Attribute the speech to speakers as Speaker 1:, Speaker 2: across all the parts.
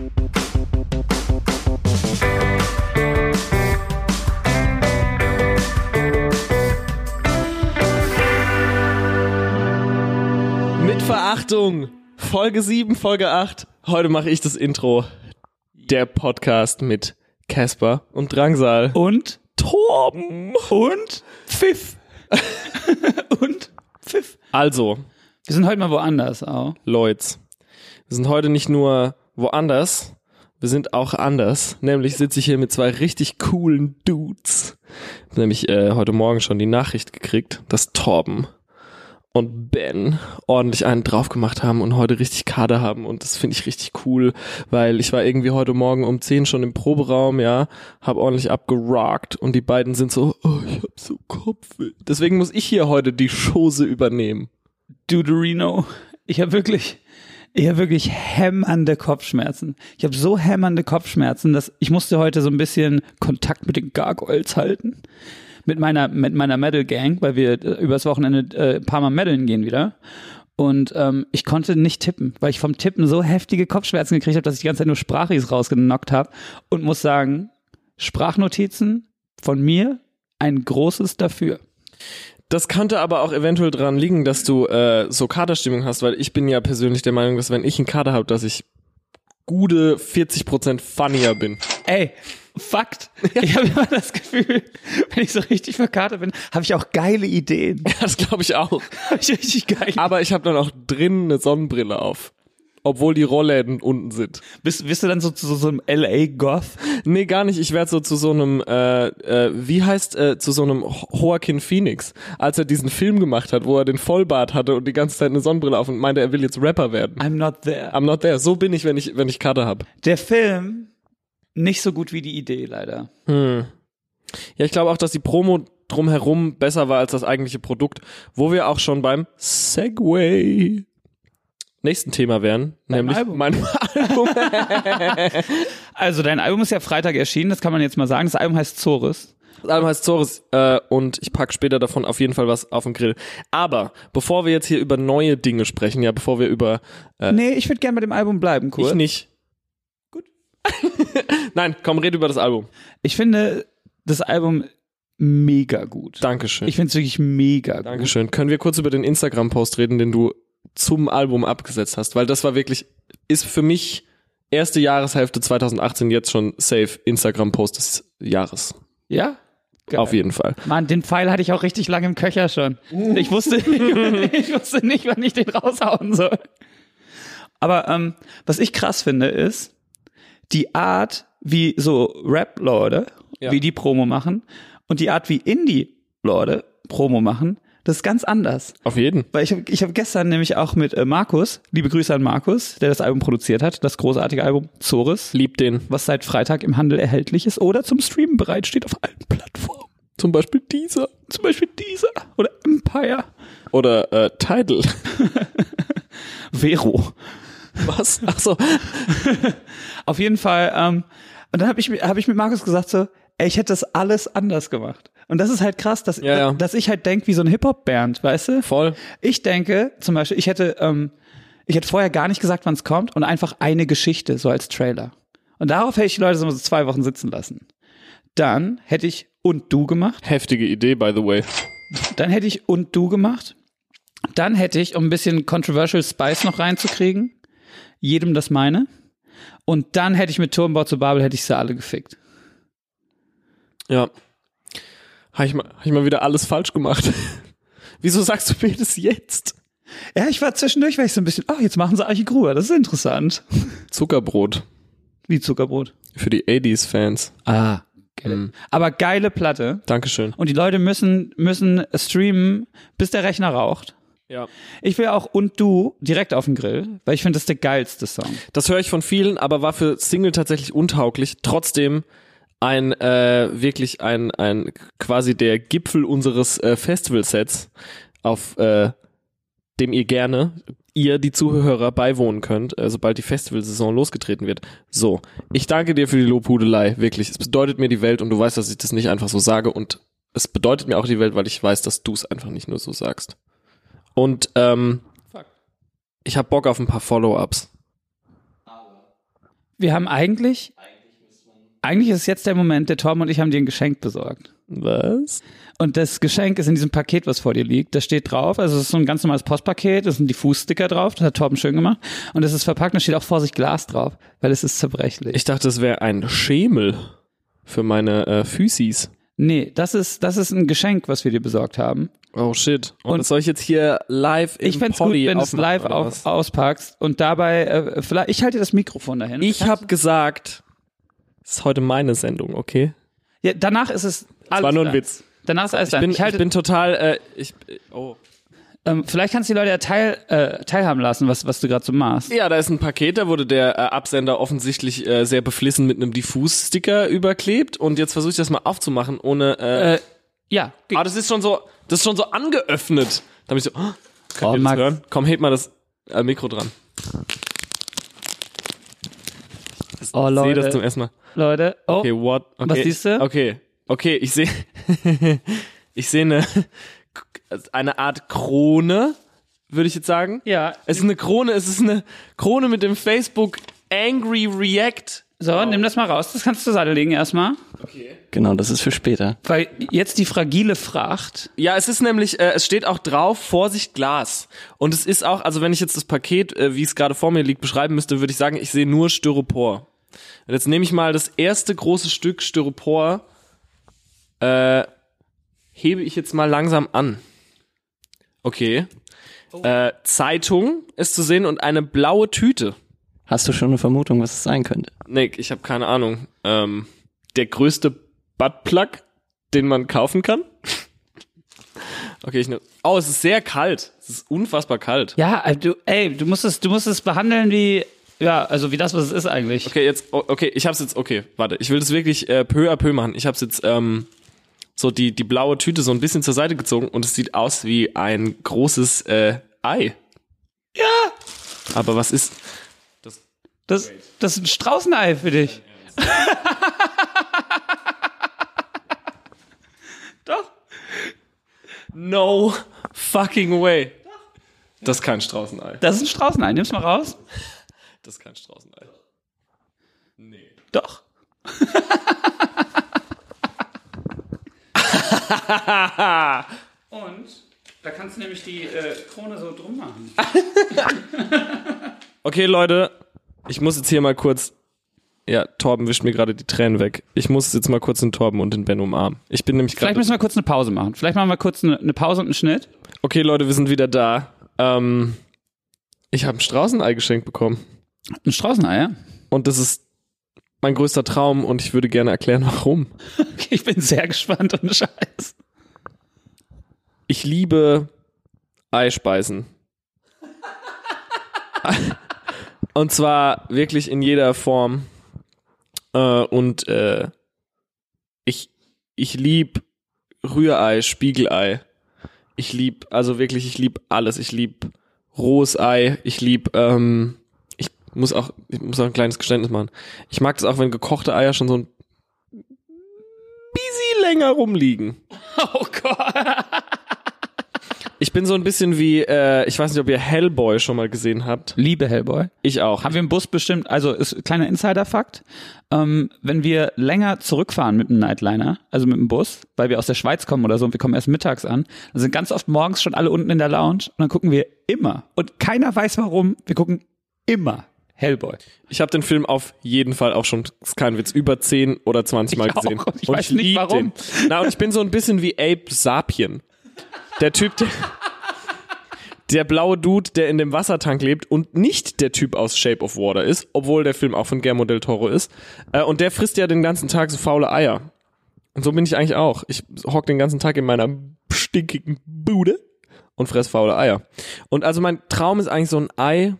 Speaker 1: Mit Verachtung. Folge 7, Folge 8. Heute mache ich das Intro. Der Podcast mit Casper und Drangsal.
Speaker 2: Und
Speaker 1: Torben.
Speaker 2: und Pfiff. und Pfiff.
Speaker 1: Also,
Speaker 2: Wir sind heute mal woanders auch.
Speaker 1: Leute, wir sind heute nicht nur woanders, wir sind auch anders. Nämlich sitze ich hier mit zwei richtig coolen Dudes. Hab Nämlich äh, heute Morgen schon die Nachricht gekriegt, dass Torben und Ben ordentlich einen drauf gemacht haben und heute richtig Kader haben und das finde ich richtig cool, weil ich war irgendwie heute Morgen um 10 schon im Proberaum, ja, hab ordentlich abgerockt und die beiden sind so, oh, ich hab so Kopfweh. Deswegen muss ich hier heute die Chose übernehmen.
Speaker 2: Duderino. Ich habe wirklich, ich habe wirklich hämmernde Kopfschmerzen. Ich habe so hämmernde Kopfschmerzen, dass ich musste heute so ein bisschen Kontakt mit den Gargoyles halten. Mit meiner, mit meiner Metal Gang, weil wir äh, übers Wochenende äh, ein paar Mal medalen gehen wieder. Und ähm, ich konnte nicht tippen, weil ich vom Tippen so heftige Kopfschmerzen gekriegt habe, dass ich die ganze Zeit nur Sprachis rausgenockt habe. Und muss sagen, Sprachnotizen von mir ein großes dafür.
Speaker 1: Das könnte aber auch eventuell dran liegen, dass du äh, so Kaderstimmung hast, weil ich bin ja persönlich der Meinung, dass wenn ich einen Kader habe, dass ich gute 40% funnier bin.
Speaker 2: Ey, Fakt. Ich habe immer das Gefühl, wenn ich so richtig verkatert bin, habe ich auch geile Ideen.
Speaker 1: Das glaube ich auch.
Speaker 2: Habe ich richtig geil.
Speaker 1: Aber ich habe dann auch drin eine Sonnenbrille auf. Obwohl die Rollläden unten sind.
Speaker 2: Bist, bist du dann so zu so, so einem LA-Goth?
Speaker 1: Nee, gar nicht. Ich werde so zu so einem, äh, äh, wie heißt, äh, zu so einem Joaquin Phoenix, als er diesen Film gemacht hat, wo er den Vollbart hatte und die ganze Zeit eine Sonnenbrille auf und meinte, er will jetzt Rapper werden.
Speaker 2: I'm not there.
Speaker 1: I'm not there. So bin ich, wenn ich, wenn ich Kader hab.
Speaker 2: Der Film, nicht so gut wie die Idee, leider.
Speaker 1: Hm. Ja, ich glaube auch, dass die Promo drumherum besser war als das eigentliche Produkt, wo wir auch schon beim Segway nächsten Thema wären,
Speaker 2: Deinem
Speaker 1: nämlich
Speaker 2: Album.
Speaker 1: meinem Album.
Speaker 2: Also, dein Album ist ja Freitag erschienen, das kann man jetzt mal sagen. Das Album heißt Zorus.
Speaker 1: Das Album heißt Zores äh, und ich pack später davon auf jeden Fall was auf den Grill. Aber bevor wir jetzt hier über neue Dinge sprechen, ja, bevor wir über äh,
Speaker 2: Nee, ich würde gerne bei dem Album bleiben, kurz.
Speaker 1: ich nicht.
Speaker 2: Gut.
Speaker 1: Nein, komm, red über das Album.
Speaker 2: Ich finde das Album mega gut.
Speaker 1: Dankeschön.
Speaker 2: Ich finde es wirklich mega gut.
Speaker 1: Dankeschön. Können wir kurz über den Instagram-Post reden, den du zum Album abgesetzt hast? Weil das war wirklich, ist für mich erste Jahreshälfte 2018 jetzt schon safe Instagram-Post des Jahres.
Speaker 2: Ja? Geil.
Speaker 1: Auf jeden Fall.
Speaker 2: Mann, den Pfeil hatte ich auch richtig lange im Köcher schon. Ich wusste, ich wusste nicht, wann ich den raushauen soll. Aber ähm, was ich krass finde, ist die Art, wie so Rap-Leute,
Speaker 1: Ja.
Speaker 2: wie die Promo machen und die Art, wie Indie-Leute Promo machen, das ist ganz anders.
Speaker 1: Auf jeden.
Speaker 2: Weil ich habe ich hab gestern nämlich auch mit äh, Markus, liebe Grüße an Markus, der das Album produziert hat, das großartige Album Zores,
Speaker 1: Lieb den.
Speaker 2: was seit Freitag im Handel erhältlich ist oder zum Streamen bereitsteht auf allen Plattformen.
Speaker 1: Zum Beispiel dieser.
Speaker 2: Zum Beispiel dieser oder Empire.
Speaker 1: Oder äh, Tidal.
Speaker 2: Vero.
Speaker 1: Was? Ach so.
Speaker 2: Auf jeden Fall. Ähm, und dann habe ich, hab ich mit Markus gesagt so, ey, ich hätte das alles anders gemacht. Und das ist halt krass, dass,
Speaker 1: Ja, ja.
Speaker 2: dass ich halt denk wie so ein Hip-Hop-Band, weißt du?
Speaker 1: Voll.
Speaker 2: Ich denke zum Beispiel, ich hätte, ähm, ich hätte vorher gar nicht gesagt, wann es kommt und einfach eine Geschichte, so als Trailer. Und darauf hätte ich die Leute so zwei Wochen sitzen lassen. Dann hätte ich und du gemacht.
Speaker 1: Heftige Idee, by the way.
Speaker 2: Dann hätte ich und du gemacht. Dann hätte ich, um ein bisschen Controversial Spice noch reinzukriegen, jedem das meine. Und dann hätte ich mit Turmbau zu Babel, hätte ich sie alle gefickt.
Speaker 1: Ja. Habe ich, mal- hab ich mal wieder alles falsch gemacht. Wieso sagst du mir das jetzt?
Speaker 2: Ja, ich war zwischendurch, weil ich so ein bisschen, oh, jetzt machen sie Archie Gruber, das ist interessant.
Speaker 1: Zuckerbrot.
Speaker 2: Wie Zuckerbrot.
Speaker 1: Für die 80s-Fans.
Speaker 2: Ah, geil.
Speaker 1: Mhm.
Speaker 2: Aber geile Platte.
Speaker 1: Dankeschön.
Speaker 2: Und die Leute müssen, müssen streamen, bis der Rechner raucht.
Speaker 1: Ja.
Speaker 2: Ich will auch und du direkt auf den Grill, weil ich finde, das ist der geilste Song.
Speaker 1: Das höre ich von vielen, aber war für Single tatsächlich untauglich. Trotzdem ein äh, wirklich ein ein quasi der Gipfel unseres äh, Festivalsets, auf äh, dem ihr gerne ihr die Zuhörer beiwohnen könnt, äh, sobald die Festivalsaison losgetreten wird. So, ich danke dir für die Lobhudelei, wirklich. Es bedeutet mir die Welt und du weißt, dass ich das nicht einfach so sage und es bedeutet mir auch die Welt, weil ich weiß, dass du es einfach nicht nur so sagst. Und ähm,
Speaker 2: Fuck.
Speaker 1: ich habe Bock auf ein paar Follow-ups.
Speaker 2: Wir haben eigentlich, eigentlich ist jetzt der Moment, der Torben und ich haben dir ein Geschenk besorgt.
Speaker 1: Was?
Speaker 2: Und das Geschenk ist in diesem Paket, was vor dir liegt. Da steht drauf, also es ist so ein ganz normales Postpaket, da sind die Fußsticker drauf, das hat Torben schön gemacht. Und es ist verpackt, da steht auch Vorsicht Glas drauf, weil es ist zerbrechlich.
Speaker 1: Ich dachte, das wäre ein Schemel für meine äh, Füßis.
Speaker 2: nee, das ist, das ist ein Geschenk, was wir dir besorgt haben.
Speaker 1: Oh shit. Und,
Speaker 2: Und-
Speaker 1: das soll ich jetzt hier live im
Speaker 2: Ich fänd's gut, wenn du es live auf, auspackst und dabei, äh, vielleicht, ich halte das Mikrofon dahin.
Speaker 1: Ich habe gesagt, es ist heute meine Sendung, okay?
Speaker 2: ja, danach ist es alles
Speaker 1: Das war nur ein. Witz.
Speaker 2: Danach ist alles
Speaker 1: Ich bin,
Speaker 2: Ich halte,
Speaker 1: ich bin total, äh, ich, oh.
Speaker 2: ähm, vielleicht kannst du die Leute ja teil, äh, teilhaben lassen, was, was du gerade so machst.
Speaker 1: Ja, da ist ein Paket, da wurde der äh, Absender offensichtlich äh, sehr beflissen mit einem Diffus-Sticker überklebt und jetzt versuche ich das mal aufzumachen ohne, äh,
Speaker 2: Äh, ja,
Speaker 1: ah, das ist schon so, das ist schon so angeöffnet. Da bin ich so, oh, könnt
Speaker 2: Oh,
Speaker 1: ihr das hören? Komm, heb mal das äh, Mikro dran.
Speaker 2: Oh
Speaker 1: Ich sehe das
Speaker 2: Leute,
Speaker 1: zum ersten Mal.
Speaker 2: Leute, oh,
Speaker 1: Okay, what? Okay.
Speaker 2: Was siehst du?
Speaker 1: Okay, okay, ich sehe, ich sehe eine, eine Art Krone, würde ich jetzt sagen.
Speaker 2: ja,
Speaker 1: Es ist eine Krone, es ist eine Krone mit dem Facebook Angry React.
Speaker 2: so, nimm das mal raus, das kannst du zur Seite legen erstmal.
Speaker 3: Genau, das ist für später.
Speaker 2: Weil jetzt die fragile Fracht,
Speaker 1: Ja, es ist nämlich, äh, es steht auch drauf, Vorsicht Glas. Und es ist auch, also wenn ich jetzt das Paket, äh, wie es gerade vor mir liegt, beschreiben müsste, würde ich sagen, ich sehe nur Styropor. Und jetzt nehme ich mal das erste große Stück Styropor, äh, hebe ich jetzt mal langsam an. Okay. Äh, Zeitung ist zu sehen und eine blaue Tüte.
Speaker 3: Hast du schon eine Vermutung, was es sein könnte?
Speaker 1: Nick, ich habe keine Ahnung. Ähm, der größte Buttplug, den man kaufen kann? okay, ich ne Oh, es ist sehr kalt. Es ist unfassbar kalt.
Speaker 2: ja, äh, du, ey, du musst es, du musst es behandeln wie, ja, also wie das, was es ist eigentlich.
Speaker 1: Okay, jetzt, okay, ich hab's jetzt, okay, warte, ich will das wirklich äh, peu à peu machen. Ich hab's jetzt, ähm, so die, die blaue Tüte so ein bisschen zur Seite gezogen und es sieht aus wie ein großes äh, Ei.
Speaker 2: Ja,
Speaker 1: Aber was ist,
Speaker 2: das, das ist ein Straußenei für dich. Doch.
Speaker 1: no fucking way. Das ist kein Straußenei.
Speaker 2: Das ist ein Straußenei. Nimm's mal raus.
Speaker 1: Das ist kein Straußenei. Nee.
Speaker 2: Doch. Und da kannst du nämlich die äh, Krone so drum machen.
Speaker 1: Okay, Leute, ich muss jetzt hier mal kurz. Ja, Torben wischt mir gerade die Tränen weg. Ich muss jetzt mal kurz den Torben und den Ben umarmen. Ich bin nämlich
Speaker 2: Vielleicht
Speaker 1: gerade.
Speaker 2: müssen wir kurz eine Pause machen. Vielleicht machen wir kurz eine, eine Pause und einen Schnitt.
Speaker 1: Okay, Leute, wir sind wieder da. Ähm, ich habe ein Straußenei geschenkt bekommen.
Speaker 2: Ein Straußenei, ja?
Speaker 1: Und das ist mein größter Traum und ich würde gerne erklären, warum.
Speaker 2: Okay, ich bin sehr gespannt und Scheiß.
Speaker 1: Ich liebe Eispeisen. und zwar wirklich in jeder Form. Äh, und äh, ich, ich lieb Rührei, Spiegelei. Ich lieb, also wirklich, ich lieb alles. Ich lieb rohes Ei. Ich lieb, ähm, muss auch, ich muss auch ein kleines Geständnis machen. Ich mag es auch, wenn gekochte Eier schon so ein bisschen länger rumliegen.
Speaker 2: Oh Gott.
Speaker 1: Ich bin so ein bisschen wie, äh, ich weiß nicht, ob ihr Hellboy schon mal gesehen habt.
Speaker 2: Liebe Hellboy.
Speaker 1: Ich auch.
Speaker 2: Haben wir im Bus bestimmt, also ist kleiner Insider-Fakt, ähm, wenn wir länger zurückfahren mit dem Nightliner, also mit dem Bus, weil wir aus der Schweiz kommen oder so und wir kommen erst mittags an, dann sind ganz oft morgens schon alle unten in der Lounge und dann gucken wir immer, und keiner weiß warum, wir gucken immer Hellboy.
Speaker 1: Ich habe den Film auf jeden Fall auch schon, ist kein Witz, über 10 oder 20 Mal
Speaker 2: Ich auch,
Speaker 1: gesehen.
Speaker 2: und ich weiß nicht
Speaker 1: lieb
Speaker 2: warum.
Speaker 1: Den. Na, und ich bin so ein bisschen wie Abe Sapien. Der Typ, der, der blaue Dude, der in dem Wassertank lebt und nicht der Typ aus Shape of Water ist, obwohl der Film auch von Guillermo del Toro ist. Äh, und der frisst ja den ganzen Tag so faule Eier. Und so bin ich eigentlich auch. Ich hock den ganzen Tag in meiner stinkigen Bude und fress faule Eier. Und also mein Traum ist eigentlich so ein Ei,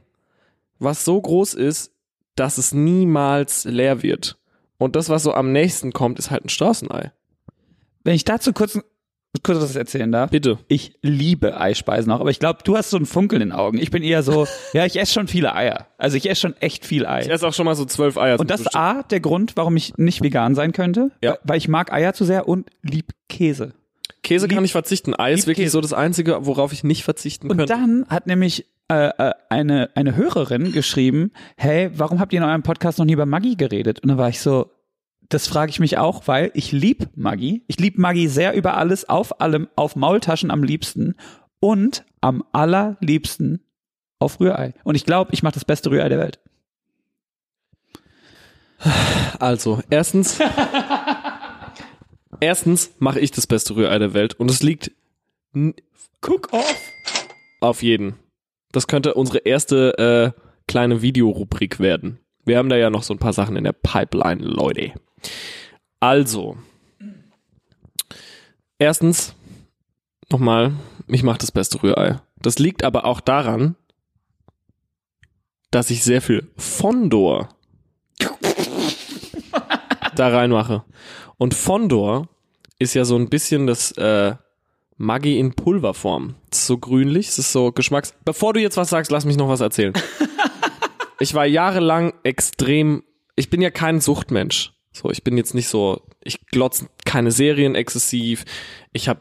Speaker 1: was so groß ist, dass es niemals leer wird. Und das, was so am nächsten kommt, ist halt ein Straßenei.
Speaker 2: Wenn ich dazu kurz, kurz was erzählen darf.
Speaker 1: Bitte.
Speaker 2: Ich liebe Eispeisen auch, aber ich glaube, du hast so einen Funkel in den Augen. Ich bin eher so, ja, ich esse schon viele Eier. Also ich esse schon echt viel Ei.
Speaker 1: Ich esse auch schon mal so zwölf Eier.
Speaker 2: Und das ist. A, der Grund, warum ich nicht vegan sein könnte.
Speaker 1: Ja.
Speaker 2: Weil- ich mag Eier zu sehr und lieb Käse.
Speaker 1: Käse kann
Speaker 2: lieb-
Speaker 1: ich verzichten. Ei ist wirklich
Speaker 2: Käse.
Speaker 1: so das Einzige, worauf ich nicht verzichten
Speaker 2: Und
Speaker 1: könnte.
Speaker 2: dann hat nämlich äh, äh, eine, eine Hörerin geschrieben, hey, warum habt ihr in eurem Podcast noch nie über Maggi geredet? Und dann war ich so, das frage ich mich auch, weil ich lieb Maggi. Ich lieb Maggi sehr über alles, auf allem, auf Maultaschen am liebsten und am allerliebsten auf Rührei. Und ich glaube, ich mache das beste Rührei der Welt.
Speaker 1: Also, erstens, erstens mache ich das beste Rührei der Welt und es liegt
Speaker 2: Cook off.
Speaker 1: auf jeden. Das könnte unsere erste äh, kleine Videorubrik werden. Wir haben da ja noch so ein paar Sachen in der Pipeline, Leute. Also, erstens, nochmal, ich mache das beste Rührei. Das liegt aber auch daran, dass ich sehr viel Fondor da reinmache. Und Fondor ist ja so ein bisschen das äh, Maggi in Pulverform. Das ist so grünlich, es ist so Geschmacks... Bevor du jetzt was sagst, lass mich noch was erzählen. ich war jahrelang extrem... Ich bin ja kein Suchtmensch. So, ich bin jetzt nicht so... Ich glotze keine Serien exzessiv. Ich habe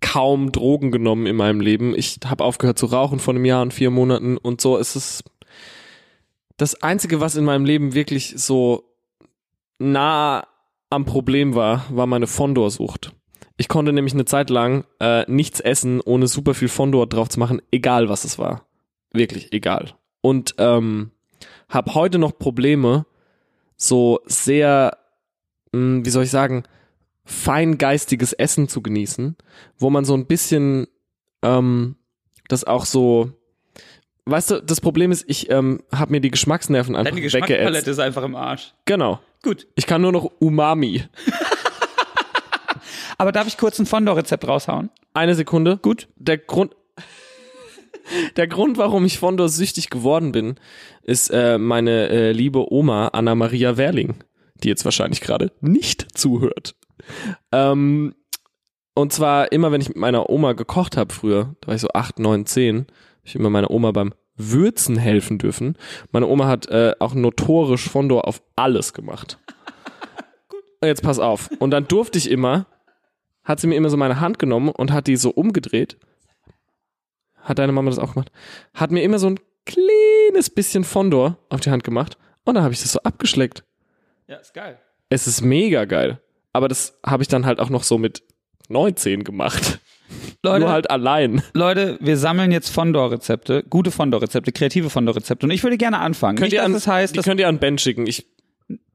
Speaker 1: kaum Drogen genommen in meinem Leben. Ich habe aufgehört zu rauchen vor einem Jahr und vier Monaten und so ist es das Einzige, was in meinem Leben wirklich so nah am Problem war, war meine Fondor-Sucht. Ich konnte nämlich eine Zeit lang äh, nichts essen, ohne super viel Fondor drauf zu machen, egal was es war. Wirklich, egal. Und ähm, habe heute noch Probleme, so sehr, mh, wie soll ich sagen, feingeistiges Essen zu genießen, wo man so ein bisschen ähm, das auch so, weißt du, das Problem ist, ich ähm, habe mir die Geschmacksnerven einfach
Speaker 2: Deine. Geschmackspalette ist einfach im Arsch.
Speaker 1: Genau.
Speaker 2: Gut.
Speaker 1: Ich kann nur noch Umami.
Speaker 2: Aber darf ich kurz ein Fondor-Rezept raushauen?
Speaker 1: Eine Sekunde.
Speaker 2: Gut.
Speaker 1: Der Grund, der Grund, warum ich Fondor süchtig geworden bin, ist äh, meine äh, liebe Oma Anna Maria Werling, die jetzt wahrscheinlich gerade nicht zuhört. Ähm, und zwar immer, wenn ich mit meiner Oma gekocht habe früher, da war ich so acht, neun, zehn, hab ich immer meiner Oma beim Würzen helfen dürfen. Meine Oma hat äh, auch notorisch Fondor auf alles gemacht. Und Jetzt pass auf. Und dann durfte ich immer, hat sie mir immer so meine Hand genommen und hat die so umgedreht. Hat deine Mama das auch gemacht? Hat mir immer so ein kleines bisschen Fondor auf die Hand gemacht und dann habe ich das so abgeschleckt.
Speaker 2: Ja, ist geil.
Speaker 1: Es ist mega geil. Aber das habe ich dann halt auch noch so mit 19 gemacht.
Speaker 2: Leute,
Speaker 1: Nur halt allein.
Speaker 2: Leute, wir sammeln jetzt Fondor-Rezepte, gute Fondor-Rezepte, kreative Fondor-Rezepte. Und ich würde gerne anfangen.
Speaker 1: Könnt
Speaker 2: nicht,
Speaker 1: ihr an,
Speaker 2: das heißt,
Speaker 1: die könnt ihr an Ben schicken. Ich,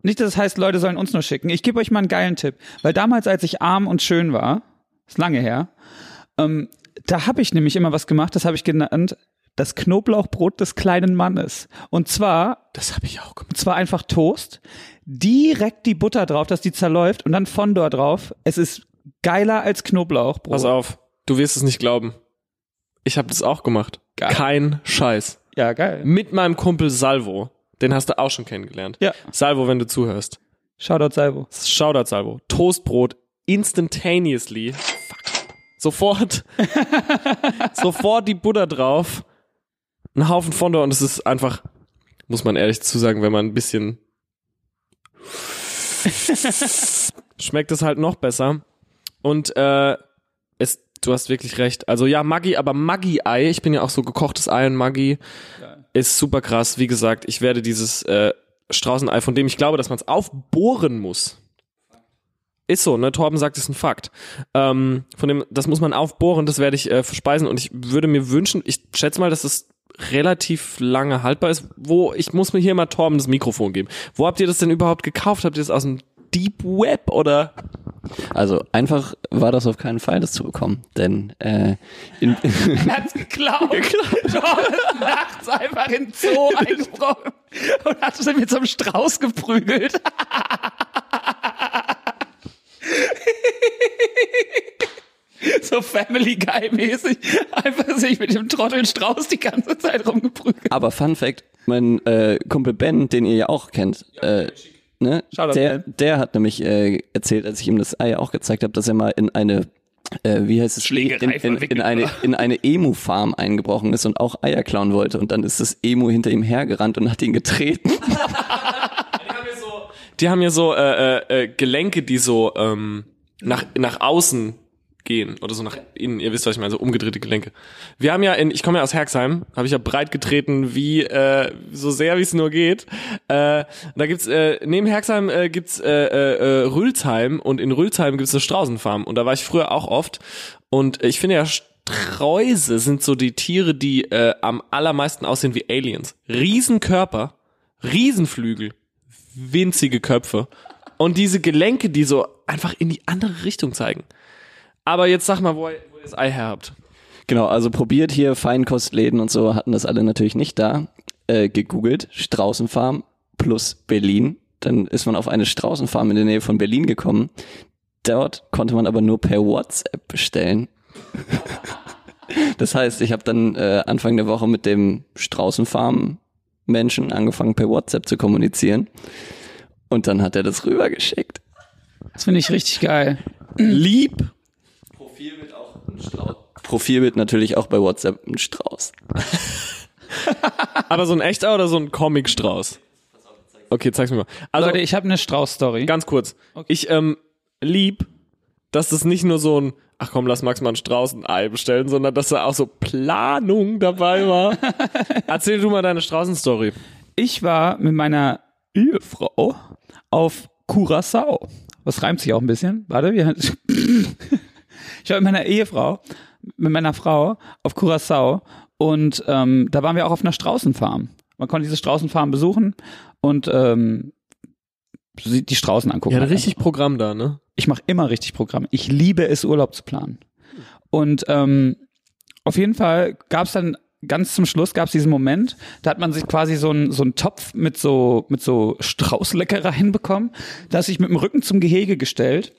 Speaker 2: nicht, dass es heißt, Leute sollen uns nur schicken. Ich gebe euch mal einen geilen Tipp. Weil damals, als ich arm und schön war, ist lange her, ähm, da habe ich nämlich immer was gemacht, das habe ich genannt, das Knoblauchbrot des kleinen Mannes. Und zwar
Speaker 1: das habe ich auch gemacht.
Speaker 2: Und zwar einfach Toast, direkt die Butter drauf, dass die zerläuft und dann Fondor drauf. Es ist geiler als Knoblauchbrot.
Speaker 1: Pass auf, du wirst es nicht glauben. Ich habe das auch gemacht.
Speaker 2: Geil.
Speaker 1: Kein Scheiß.
Speaker 2: Ja, geil.
Speaker 1: Mit meinem Kumpel Salvo. Den hast du auch schon kennengelernt.
Speaker 2: Ja.
Speaker 1: Salvo, wenn du zuhörst.
Speaker 2: Shoutout Salvo.
Speaker 1: Shoutout Salvo. Toastbrot instantaneously. Fuck. Sofort. sofort die Butter drauf. Ein Haufen Fondor und es ist einfach, muss man ehrlich zu sagen, wenn man ein bisschen schmeckt es halt noch besser. Und äh, es, du hast wirklich recht. Also ja, Maggi, aber Maggi-Ei, ich bin ja auch so gekochtes Ei und Maggi ist super krass. Wie gesagt, ich werde dieses äh, Straußenei, von dem ich glaube, dass man es aufbohren muss. Ist so, ne? Torben sagt, ist ein Fakt. Ähm, von dem, das muss man aufbohren, das werde ich äh, verspeisen und ich würde mir wünschen, ich schätze mal, dass es relativ lange haltbar ist. Wo, ich muss mir hier mal Torben das Mikrofon geben. Wo habt ihr das denn überhaupt gekauft? Habt ihr das aus dem Deep Web oder?
Speaker 3: Also einfach war das auf keinen Fall, das zu bekommen. Denn äh, in,
Speaker 2: Er hat's geklaut. Ist nachts einfach in den Zoo eingebrochen und hat sie mit so einem Strauß geprügelt. so Family Guy mäßig. Einfach sich mit dem Trottel Strauß die ganze Zeit rumgeprügelt.
Speaker 3: aber Fun Fact, mein äh, Kumpel Ben, den ihr ja auch kennt, äh, ne,
Speaker 2: Shoutout,
Speaker 3: der, der hat nämlich äh, erzählt, als ich ihm das Ei auch gezeigt habe, dass er mal in eine äh, wie heißt es,
Speaker 2: Schlägerei
Speaker 3: in, in, in eine in eine Emu-Farm eingebrochen ist und auch Eier klauen wollte. Und dann ist das Emu hinter ihm hergerannt und hat ihn getreten.
Speaker 1: Die haben ja so äh, äh, äh, Gelenke, die so ähm, nach, nach außen gehen oder so nach innen. Ihr wisst, was ich meine, so umgedrehte Gelenke. Wir haben ja in, ich komme ja aus Herxheim, habe ich ja breit getreten, wie äh, so sehr wie es nur geht. Äh, da gibt's äh, neben Herxheim äh, gibt's äh, äh, Rülsheim und in Rülsheim gibt's eine Straußenfarm und da war ich früher auch oft und ich finde ja Sträuse sind so die Tiere, die äh, am allermeisten aussehen wie Aliens. Riesenkörper, Riesenflügel, winzige Köpfe und diese Gelenke, die so einfach in die andere Richtung zeigen. Aber jetzt sag mal, wo ihr, wo ihr das Ei her habt.
Speaker 3: Genau, also probiert hier Feinkostläden und so, hatten das alle natürlich nicht da. Äh, gegoogelt, Straußenfarm plus Berlin. Dann ist man auf eine Straußenfarm in der Nähe von Berlin gekommen. Dort konnte man aber nur per WhatsApp bestellen. das heißt, ich habe dann äh, Anfang der Woche mit dem Straußenfarm-Menschen angefangen, per WhatsApp zu kommunizieren. Und dann hat er das rübergeschickt.
Speaker 2: Das finde ich richtig geil.
Speaker 1: Lieb.
Speaker 3: Profilbild auch ein Strauß. Profilbild natürlich auch bei WhatsApp ein Strauß.
Speaker 1: Aber so ein echter oder so ein Comic-Strauß? Okay, zeig's mir mal. Also,
Speaker 2: Leute, ich habe eine Strauß-Story.
Speaker 1: ganz kurz. Ich ähm, lieb, dass das nicht nur so ein, ach komm, lass Max mal einen Strauß ein Ei bestellen, sondern dass da auch so Planung dabei war. Erzähl du mal deine Straußen-Story.
Speaker 2: Ich war mit meiner Ehefrau auf Curacao. Was reimt sich auch ein bisschen? Warte, wir ich war mit meiner Ehefrau, mit meiner Frau auf Curacao und ähm, da waren wir auch auf einer Straußenfarm. Man konnte diese Straußenfarm besuchen und ähm, die Straußen angucken.
Speaker 1: Ja, richtig Programm da, ne?
Speaker 2: Ich mache immer richtig Programm. Ich liebe es, Urlaub zu planen. Und ähm, auf jeden Fall gab es dann ganz zum Schluss gab es diesen Moment, da hat man sich quasi so einen so einen Topf mit so mit so Straußleckereien bekommen, da hat sich mit dem Rücken zum Gehege gestellt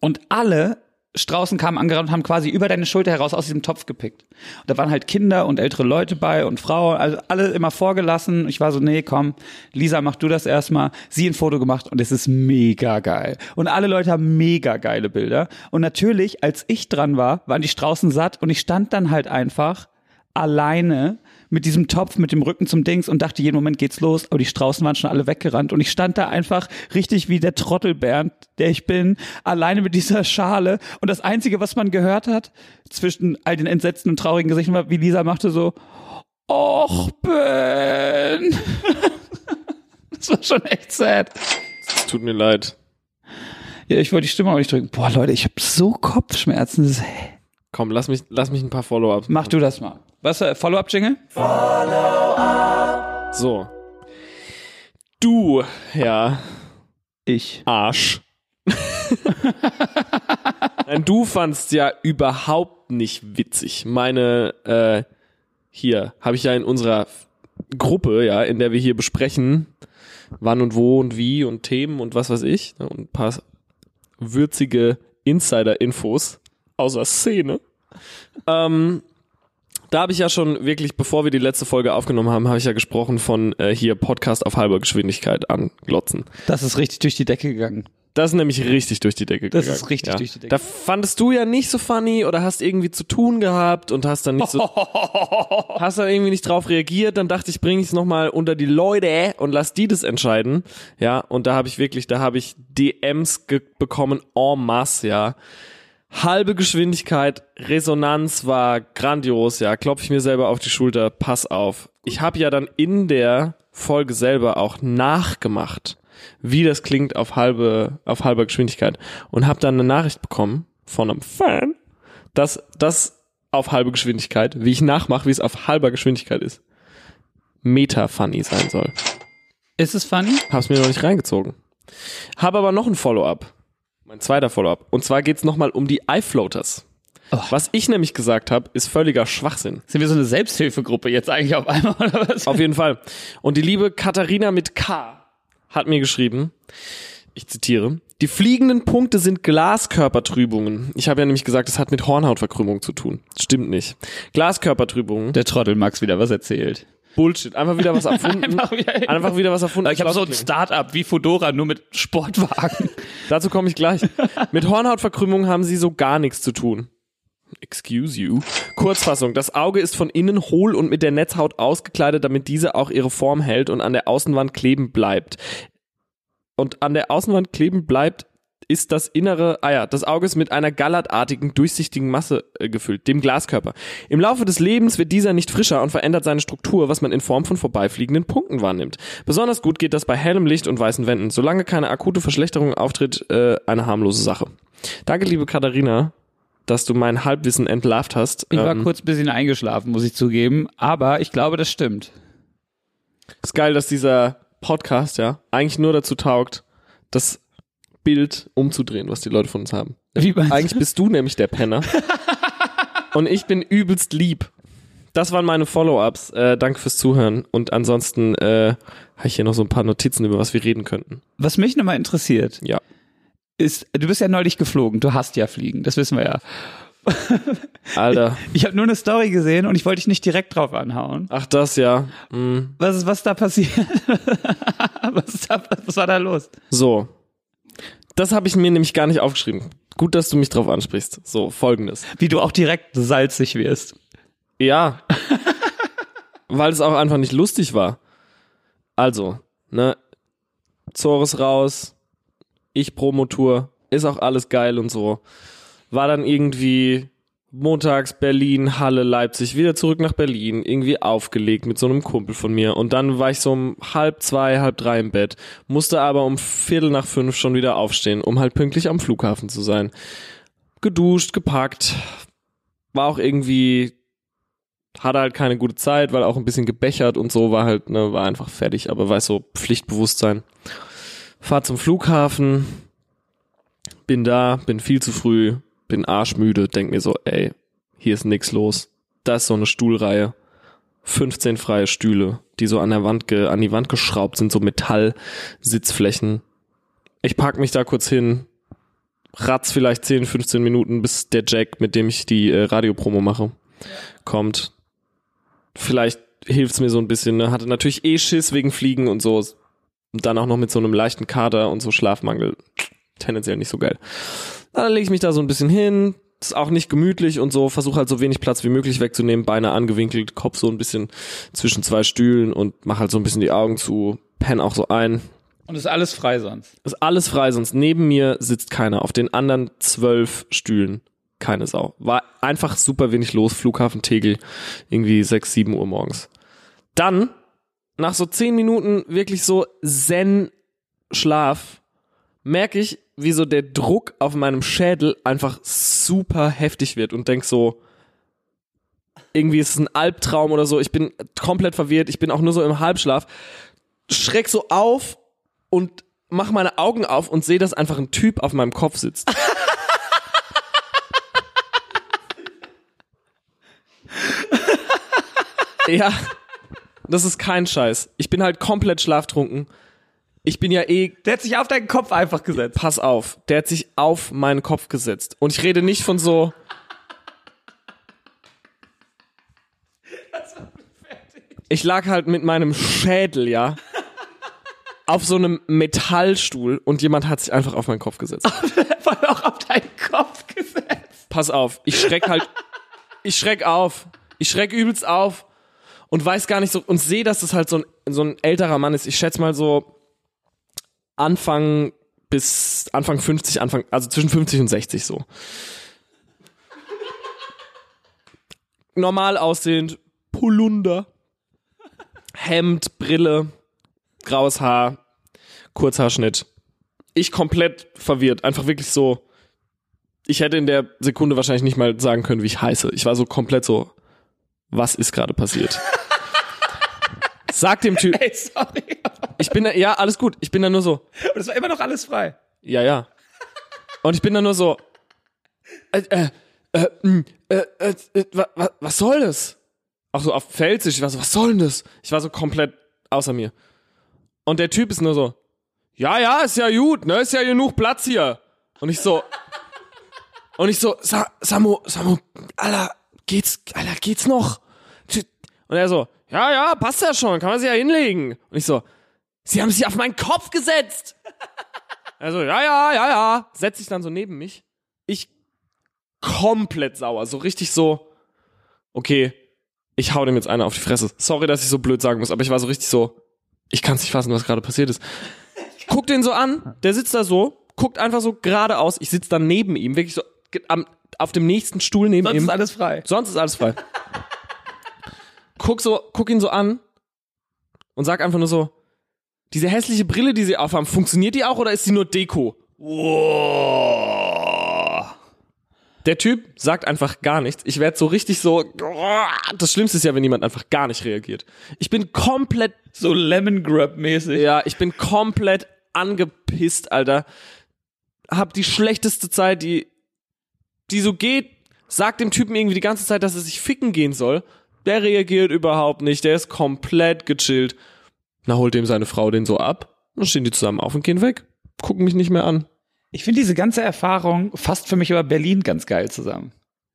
Speaker 2: und alle Straußen kamen angerannt und haben quasi über deine Schulter heraus aus diesem Topf gepickt. Und da waren halt Kinder und ältere Leute bei und Frauen, also alle immer vorgelassen. Ich war so, nee, komm, Lisa, mach du das erstmal. Sie ein Foto gemacht und es ist mega geil. Und alle Leute haben mega geile Bilder. Und natürlich, als ich dran war, waren die Straußen satt und ich stand dann halt einfach alleine mit diesem Topf mit dem Rücken zum Dings und dachte, jeden Moment geht's los, aber die Straußen waren schon alle weggerannt und ich stand da einfach richtig wie der Trottelbernd, der ich bin, alleine mit dieser Schale und das einzige, was man gehört hat zwischen all den entsetzten und traurigen Gesichtern war, wie Lisa machte so, Och Ben. das war schon echt sad.
Speaker 1: Tut mir leid.
Speaker 2: Ja, ich wollte die Stimme auch nicht drücken. Boah, Leute, ich habe so Kopfschmerzen. Das ist,
Speaker 1: Komm, lass mich, lass mich ein paar Follow-ups.
Speaker 2: mach du das mal. Was, äh, Follow-up-Jingle?
Speaker 1: So. Du, ja,
Speaker 2: Ich.
Speaker 1: Arsch. Nein, du fandst ja überhaupt nicht witzig. Meine, äh, hier, habe ich ja in unserer Gruppe, ja, in der wir hier besprechen, wann und wo und wie und Themen und was weiß ich, ne, und ein paar würzige Insider-Infos außer Szene. Ähm, da habe ich ja schon wirklich, bevor wir die letzte Folge aufgenommen haben, habe ich ja gesprochen von äh, hier Podcast auf halber Geschwindigkeit anglotzen.
Speaker 2: Das ist richtig durch die Decke gegangen.
Speaker 1: Das ist nämlich richtig durch die Decke
Speaker 2: Das
Speaker 1: gegangen.
Speaker 2: ist richtig durch die Decke.
Speaker 1: Da fandest du ja nicht so funny oder hast irgendwie zu tun gehabt und hast dann nicht so, hast dann irgendwie nicht drauf reagiert. Dann dachte ich, bringe ich es nochmal unter die Leute und lass die das entscheiden. Ja, und da habe ich wirklich, da habe ich DMs bekommen en masse, ja. Halbe Geschwindigkeit, Resonanz war grandios, ja. Klopfe ich mir selber auf die Schulter, pass auf. Ich habe ja dann in der Folge selber auch nachgemacht, wie das klingt auf halbe auf halber Geschwindigkeit und habe dann eine Nachricht bekommen von einem Fan, dass das auf halbe Geschwindigkeit, wie ich nachmache, wie es auf halber Geschwindigkeit ist, meta funny sein soll.
Speaker 2: Ist es funny?
Speaker 1: Hab's mir noch nicht reingezogen. Habe aber noch ein Follow-up. Mein zweiter Follow-up. Und zwar geht's nochmal um die iFloaters.
Speaker 2: Oh.
Speaker 1: Was ich nämlich gesagt habe, ist völliger Schwachsinn.
Speaker 2: Sind wir so eine Selbsthilfegruppe jetzt eigentlich auf einmal oder was?
Speaker 1: Auf jeden Fall. Und die liebe Katharina mit K hat mir geschrieben, ich zitiere, die fliegenden Punkte sind Glaskörpertrübungen. Ich habe ja nämlich gesagt, es hat mit Hornhautverkrümmung zu tun. Stimmt nicht. Glaskörpertrübungen.
Speaker 2: Der Trottel Max wieder was erzählt.
Speaker 1: Bullshit. Einfach wieder was erfunden.
Speaker 2: Einfach wieder-
Speaker 1: Einfach wieder was erfunden.
Speaker 2: Ich habe so ein Start-up wie Fodora, nur mit Sportwagen.
Speaker 1: Dazu komme ich gleich. Mit Hornhautverkrümmung haben sie so gar nichts zu tun. Excuse you. Kurzfassung. Das Auge ist von innen hohl und mit der Netzhaut ausgekleidet, damit diese auch ihre Form hält und an der Außenwand kleben bleibt. Und an der Außenwand kleben bleibt ist das innere, ah ja, das Auge ist mit einer gallertartigen, durchsichtigen Masse äh, gefüllt, dem Glaskörper. Im Laufe des Lebens wird dieser nicht frischer und verändert seine Struktur, was man in Form von vorbeifliegenden Punkten wahrnimmt. Besonders gut geht das bei hellem Licht und weißen Wänden. Solange keine akute Verschlechterung auftritt, äh, eine harmlose Sache. Danke, liebe Katharina, dass du mein Halbwissen entlarvt hast.
Speaker 2: Ich war
Speaker 1: Ähm,
Speaker 2: kurz ein bisschen eingeschlafen, muss ich zugeben, aber ich glaube, das stimmt.
Speaker 1: Ist geil, dass dieser Podcast ja eigentlich nur dazu taugt, das Bild umzudrehen, was die Leute von uns haben.
Speaker 2: Wie?
Speaker 1: Eigentlich bist du nämlich der Penner. Und ich bin übelst lieb. Das waren meine Follow-ups. Äh, danke fürs Zuhören. Und ansonsten äh, habe ich hier noch so ein paar Notizen, über was wir reden könnten.
Speaker 2: Was mich nochmal interessiert,
Speaker 1: Ja.
Speaker 2: ist, du bist ja neulich geflogen, du hast ja Fliegen, das wissen wir ja.
Speaker 1: Alter.
Speaker 2: Ich habe nur eine Story gesehen und ich wollte dich nicht direkt drauf anhauen.
Speaker 1: Ach, das ja. Hm.
Speaker 2: Was ist, was da passiert? was, ist da, was war da los?
Speaker 1: So. Das habe ich mir nämlich gar nicht aufgeschrieben. Gut, dass du mich drauf ansprichst. So, folgendes.
Speaker 2: Wie du auch direkt salzig wirst.
Speaker 1: Ja. Weil es auch einfach nicht lustig war. Also, ne, Zores raus, ich Promotour, ist auch alles geil und so. War dann irgendwie montags Berlin, Halle, Leipzig, wieder zurück nach Berlin, irgendwie aufgelegt mit so einem Kumpel von mir. Und dann war ich so um halb zwei, halb drei im Bett, musste aber um Viertel nach fünf schon wieder aufstehen, um halt pünktlich am Flughafen zu sein. Geduscht, gepackt, war auch irgendwie hatte halt keine gute Zeit, weil auch ein bisschen gebechert und so war halt, ne, war einfach fertig, aber weiß so Pflichtbewusstsein. Fahr zum Flughafen, bin da, bin viel zu früh, bin arschmüde, denk mir so, ey, hier ist nix los. Da ist so eine Stuhlreihe, 15 freie Stühle, die so an der Wand, ge, an die Wand geschraubt sind, so Metall-Sitzflächen. Ich pack mich da kurz hin, ratz vielleicht 10, 15 Minuten, bis der Jack, mit dem ich die äh, Radiopromo mache, kommt. Vielleicht hilft's mir so ein bisschen. Ne? Hatte natürlich eh Schiss wegen Fliegen und so. Und dann auch noch mit so einem leichten Kater und so Schlafmangel. Tendenziell nicht so geil. Dann lege ich mich da so ein bisschen hin. Ist auch nicht gemütlich und so. Versuche halt so wenig Platz wie möglich wegzunehmen. Beine angewinkelt, Kopf so ein bisschen zwischen zwei Stühlen und mach halt so ein bisschen die Augen zu. Penn auch so ein.
Speaker 2: Und ist alles frei sonst.
Speaker 1: Ist alles frei, sonst neben mir sitzt keiner. Auf den anderen zwölf Stühlen keine Sau. War einfach super wenig los. Flughafen Tegel, irgendwie sechs, sieben Uhr morgens. Dann, nach so zehn Minuten wirklich so Zen-Schlaf, merke ich, wie so der Druck auf meinem Schädel einfach super heftig wird und denk so, irgendwie ist es ein Albtraum oder so. Ich bin komplett verwirrt. Ich bin auch nur so im Halbschlaf. Schreck so auf und mach meine Augen auf und sehe, dass einfach ein Typ auf meinem Kopf sitzt. ja, das ist kein Scheiß. Ich bin halt komplett schlaftrunken. Ich bin ja eh,
Speaker 2: Der hat sich auf deinen Kopf einfach gesetzt.
Speaker 1: pass auf, der hat sich auf meinen Kopf gesetzt. Und ich rede nicht von so. Ich lag halt mit meinem Schädel, ja, auf so einem Metallstuhl und jemand hat sich einfach auf meinen Kopf gesetzt.
Speaker 2: Voll auch auf deinen Kopf gesetzt.
Speaker 1: Pass auf, ich schreck halt, ich schreck auf, ich schreck übelst auf und weiß gar nicht so und sehe, dass das halt so ein, so ein älterer Mann ist. Ich schätze mal so Anfang bis Anfang 50, Anfang, also zwischen 50 und 60 so. Normal aussehend, Polunder, Hemd, Brille, graues Haar, Kurzhaarschnitt. Ich komplett verwirrt, einfach wirklich so, ich hätte in der Sekunde wahrscheinlich nicht mal sagen können, wie ich heiße. Ich war so komplett so, was ist gerade passiert? Sag dem Typ,
Speaker 2: Ey, sorry.
Speaker 1: Ich bin da, ja, alles gut. Ich bin da nur so,
Speaker 2: Und es war immer noch alles frei.
Speaker 1: ja, ja. Und ich bin da nur so, äh, äh, äh, mh, äh, äh, äh wa, wa, was soll das? Auch so auf Felsisch, ich war so, was soll denn das? Ich war so komplett außer mir. Und der Typ ist nur so, ja, ja, ist ja gut, ne, ist ja genug Platz hier. Und ich so, und ich so, Sa Samu, Samu, Alter, geht's, Alter, geht's noch? Und er so, ja, ja, passt ja schon, kann man sich ja hinlegen. Und ich so, sie haben sich auf meinen Kopf gesetzt. Also, ja, ja, ja, ja. Setzt sich dann so neben mich. Ich komplett sauer. So richtig so, okay, ich hau dem jetzt eine auf die Fresse. Sorry, dass ich so blöd sagen muss, aber ich war so richtig so, ich kann's nicht fassen, was gerade passiert ist. Guck den so an, der sitzt da so, guckt einfach so geradeaus. Ich sitze dann neben ihm, wirklich so am, auf dem nächsten Stuhl neben
Speaker 2: Sonst
Speaker 1: ihm.
Speaker 2: ist alles frei.
Speaker 1: Sonst ist alles frei. guck so, guck ihn so an und sag einfach nur so, diese hässliche Brille, die sie aufhaben, funktioniert die auch oder ist sie nur Deko? Der Typ sagt einfach gar nichts. Ich werde so richtig so. Das Schlimmste ist ja, wenn jemand einfach gar nicht reagiert. Ich bin komplett,
Speaker 2: So Lemon Grub mäßig.
Speaker 1: ja, ich bin komplett angepisst, Alter. Hab die schlechteste Zeit, die, die so geht. Sagt dem Typen irgendwie die ganze Zeit, dass er sich ficken gehen soll. Der reagiert überhaupt nicht. Der ist komplett gechillt. Na, holt dem seine Frau den so ab. Dann stehen die zusammen auf und gehen weg. Gucken mich nicht mehr an.
Speaker 2: Ich finde diese ganze Erfahrung fasst für mich über Berlin ganz geil zusammen.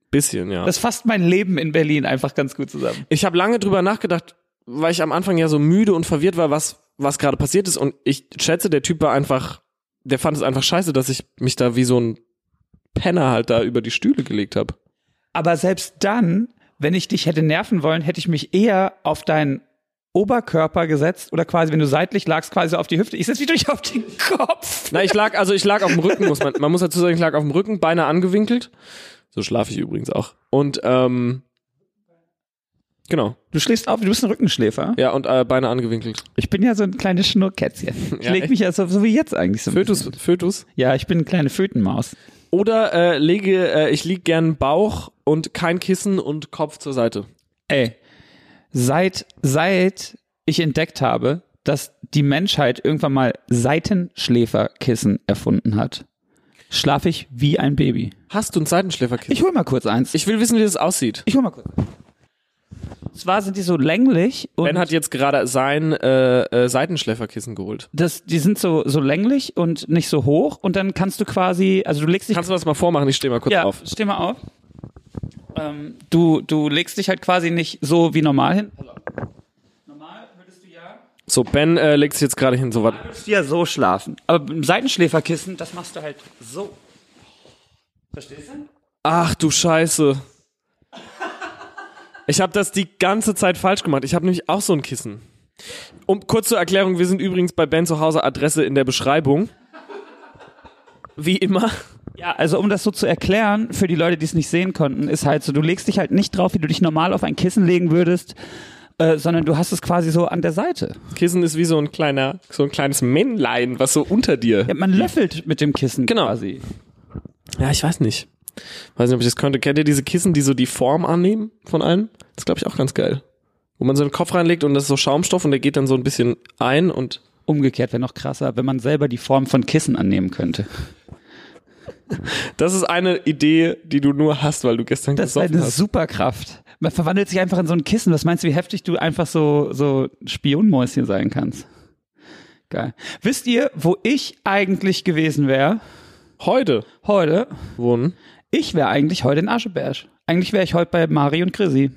Speaker 1: Bisschen, ja.
Speaker 2: Das fasst mein Leben in Berlin einfach ganz gut zusammen.
Speaker 1: Ich habe lange drüber nachgedacht, weil ich am Anfang ja so müde und verwirrt war, was, was gerade passiert ist. Und ich schätze, der Typ war einfach, der fand es einfach scheiße, dass ich mich da wie so ein Penner halt da über die Stühle gelegt habe.
Speaker 2: Aber selbst dann, wenn ich dich hätte nerven wollen, hätte ich mich eher auf deinen Oberkörper gesetzt oder quasi, wenn du seitlich lagst, quasi auf die Hüfte. Ich setze mich durch auf den Kopf.
Speaker 1: Na, ich lag, also ich lag auf dem Rücken, muss man, man muss dazu sagen, ich lag auf dem Rücken, Beine angewinkelt. So schlafe ich übrigens auch. Und, ähm, genau.
Speaker 2: Du schläfst auf, du bist ein Rückenschläfer.
Speaker 1: Ja, und äh, Beine angewinkelt.
Speaker 2: Ich bin ja so ein kleines Schnurrkätzchen. Ich
Speaker 1: Ja,
Speaker 2: leg mich ja so, so wie jetzt eigentlich so.
Speaker 1: Fötus,
Speaker 2: bisschen.
Speaker 1: Fötus.
Speaker 2: Ja, ich bin eine kleine Fötenmaus.
Speaker 1: Oder äh, lege, äh, ich lieg gern Bauch und kein Kissen und Kopf zur Seite.
Speaker 2: Ey, seit, seit ich entdeckt habe, dass die Menschheit irgendwann mal Seitenschläferkissen erfunden hat, schlafe ich wie ein Baby.
Speaker 1: Hast du ein Seitenschläferkissen?
Speaker 2: Ich hol mal kurz eins.
Speaker 1: Ich will wissen, wie das aussieht.
Speaker 2: Ich hol mal kurz. Und zwar sind die so länglich und
Speaker 1: Ben hat jetzt gerade sein äh, äh, Seitenschläferkissen geholt.
Speaker 2: das, die sind so, so länglich und nicht so hoch und dann kannst du quasi, also du legst dich
Speaker 1: Kannst du das mal vormachen? Ich stehe mal kurz
Speaker 2: ja,
Speaker 1: auf.
Speaker 2: steh mal auf. Ähm, du, du legst dich halt quasi nicht so wie normal hin. Normal würdest du ja
Speaker 1: So, Ben äh, legt sich jetzt gerade hin. So, was?
Speaker 2: würdest du ja so schlafen. Aber im Seitenschläferkissen, das machst du halt so. Verstehst du?
Speaker 1: Ach du Scheiße. Ich habe das die ganze Zeit falsch gemacht. Ich habe nämlich auch so ein Kissen. Um kurz zur Erklärung, wir sind übrigens bei Ben zu Hause Adresse in der Beschreibung. Wie immer.
Speaker 2: Ja, also um das so zu erklären, für die Leute, die es nicht sehen konnten, ist halt so, du legst dich halt nicht drauf, wie du dich normal auf ein Kissen legen würdest, äh, sondern du hast es quasi so an der Seite.
Speaker 1: Kissen ist wie so ein kleiner, so ein kleines Männlein, was so unter dir.
Speaker 2: Ja, man löffelt mit dem Kissen
Speaker 1: Genau.
Speaker 2: quasi.
Speaker 1: Ja, ich weiß nicht. Weiß nicht, ob ich das könnte. Kennt ihr diese Kissen, die so die Form annehmen von allem? Das glaube ich auch ganz geil. Wo man so einen Kopf reinlegt und das ist so Schaumstoff und der geht dann so ein bisschen ein und
Speaker 2: Umgekehrt wäre noch krasser, wenn man selber die Form von Kissen annehmen könnte.
Speaker 1: Das ist eine Idee, die du nur hast, weil du gestern
Speaker 2: Das ist
Speaker 1: gesoffen
Speaker 2: eine
Speaker 1: hast.
Speaker 2: Superkraft. Man verwandelt sich einfach in so ein Kissen. Was meinst du, wie heftig du einfach so, so Spionmäuschen sein kannst? Geil. Wisst ihr, wo ich eigentlich gewesen wäre?
Speaker 1: Heute
Speaker 2: Heute?
Speaker 1: wohnen.
Speaker 2: Ich wäre eigentlich heute in Ascheberg. Eigentlich wäre ich heute bei Mari und Chrissy.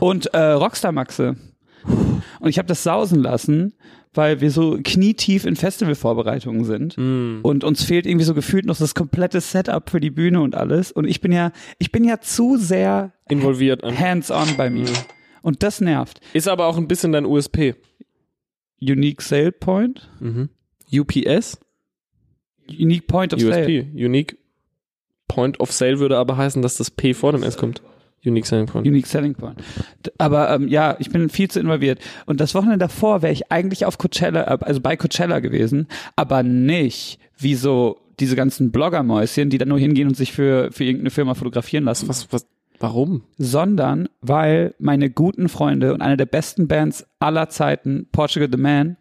Speaker 2: Und äh, Rockstar Maxe. Und ich habe das sausen lassen, weil wir so knietief in Festivalvorbereitungen sind. Und uns fehlt irgendwie so gefühlt noch das komplette Setup für die Bühne und alles. Und ich bin ja, ich bin ja zu sehr
Speaker 1: Involviert. An.
Speaker 2: hands-on bei mir. Und das nervt.
Speaker 1: Ist aber auch ein bisschen dein USP.
Speaker 2: Unique Sale Point?
Speaker 1: UPS?
Speaker 2: Unique Point of Sale.
Speaker 1: USP. Unique Point of Sale würde aber heißen, dass das P vor dem S kommt. Unique Selling Point.
Speaker 2: Unique Selling Point. Aber ähm, ja, ich bin viel zu involviert. Und das Wochenende davor wäre ich eigentlich auf Coachella, äh, also bei Coachella gewesen, aber nicht wie so diese ganzen Bloggermäuschen, die dann nur hingehen und sich für, für irgendeine Firma fotografieren lassen,
Speaker 1: Was, was, warum?
Speaker 2: sondern weil meine guten Freunde und eine der besten Bands aller Zeiten, Portugal the Man,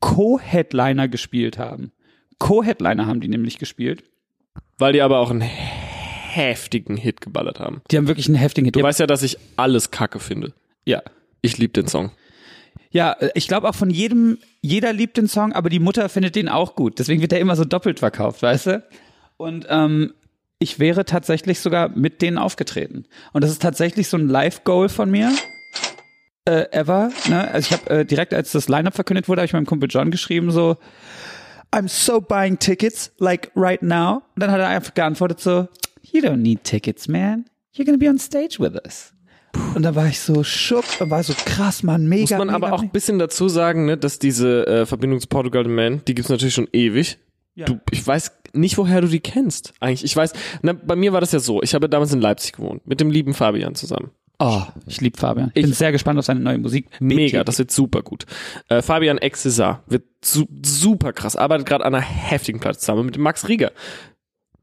Speaker 2: Co-Headliner gespielt haben. Co-Headliner haben die nämlich gespielt.
Speaker 1: Weil die aber auch einen heftigen Hit geballert haben.
Speaker 2: Die haben wirklich einen heftigen Hit.
Speaker 1: Du weißt ja, dass ich alles kacke finde.
Speaker 2: ja.
Speaker 1: Ich liebe den Song.
Speaker 2: Ja, äh, ich glaube auch von jedem, jeder liebt den Song, aber die Mutter findet den auch gut. Deswegen wird er immer so doppelt verkauft, weißt du? Und ähm, ich wäre tatsächlich sogar mit denen aufgetreten. Und das ist tatsächlich so ein Live-Goal von mir. Äh, ever. Ne? Also ich habe äh, direkt, als das Lineup verkündet wurde, habe ich meinem Kumpel John geschrieben so, I'm so buying tickets, like right now. Und dann hat er einfach geantwortet so, you don't need tickets, man. You're gonna be on stage with us. Und da war ich so schock und war so krass, man, mega.
Speaker 1: Muss man
Speaker 2: mega,
Speaker 1: aber auch ein bisschen dazu sagen, ne, dass diese äh, Verbindung zu Portugal the Man, die gibt's natürlich schon ewig.
Speaker 2: Ja.
Speaker 1: Du, ich weiß nicht, woher du die kennst. Eigentlich, ich weiß, na, bei mir war das ja so. Ich habe damals in Leipzig gewohnt, mit dem lieben Fabian zusammen.
Speaker 2: Oh, ich liebe Fabian. Ich bin
Speaker 1: Ich-
Speaker 2: sehr gespannt auf seine neue Musik.
Speaker 1: Mega,
Speaker 2: BT.
Speaker 1: das wird super gut. Äh, Fabian Exisa wird su super krass, arbeitet gerade an einer heftigen Platte zusammen mit Max Rieger.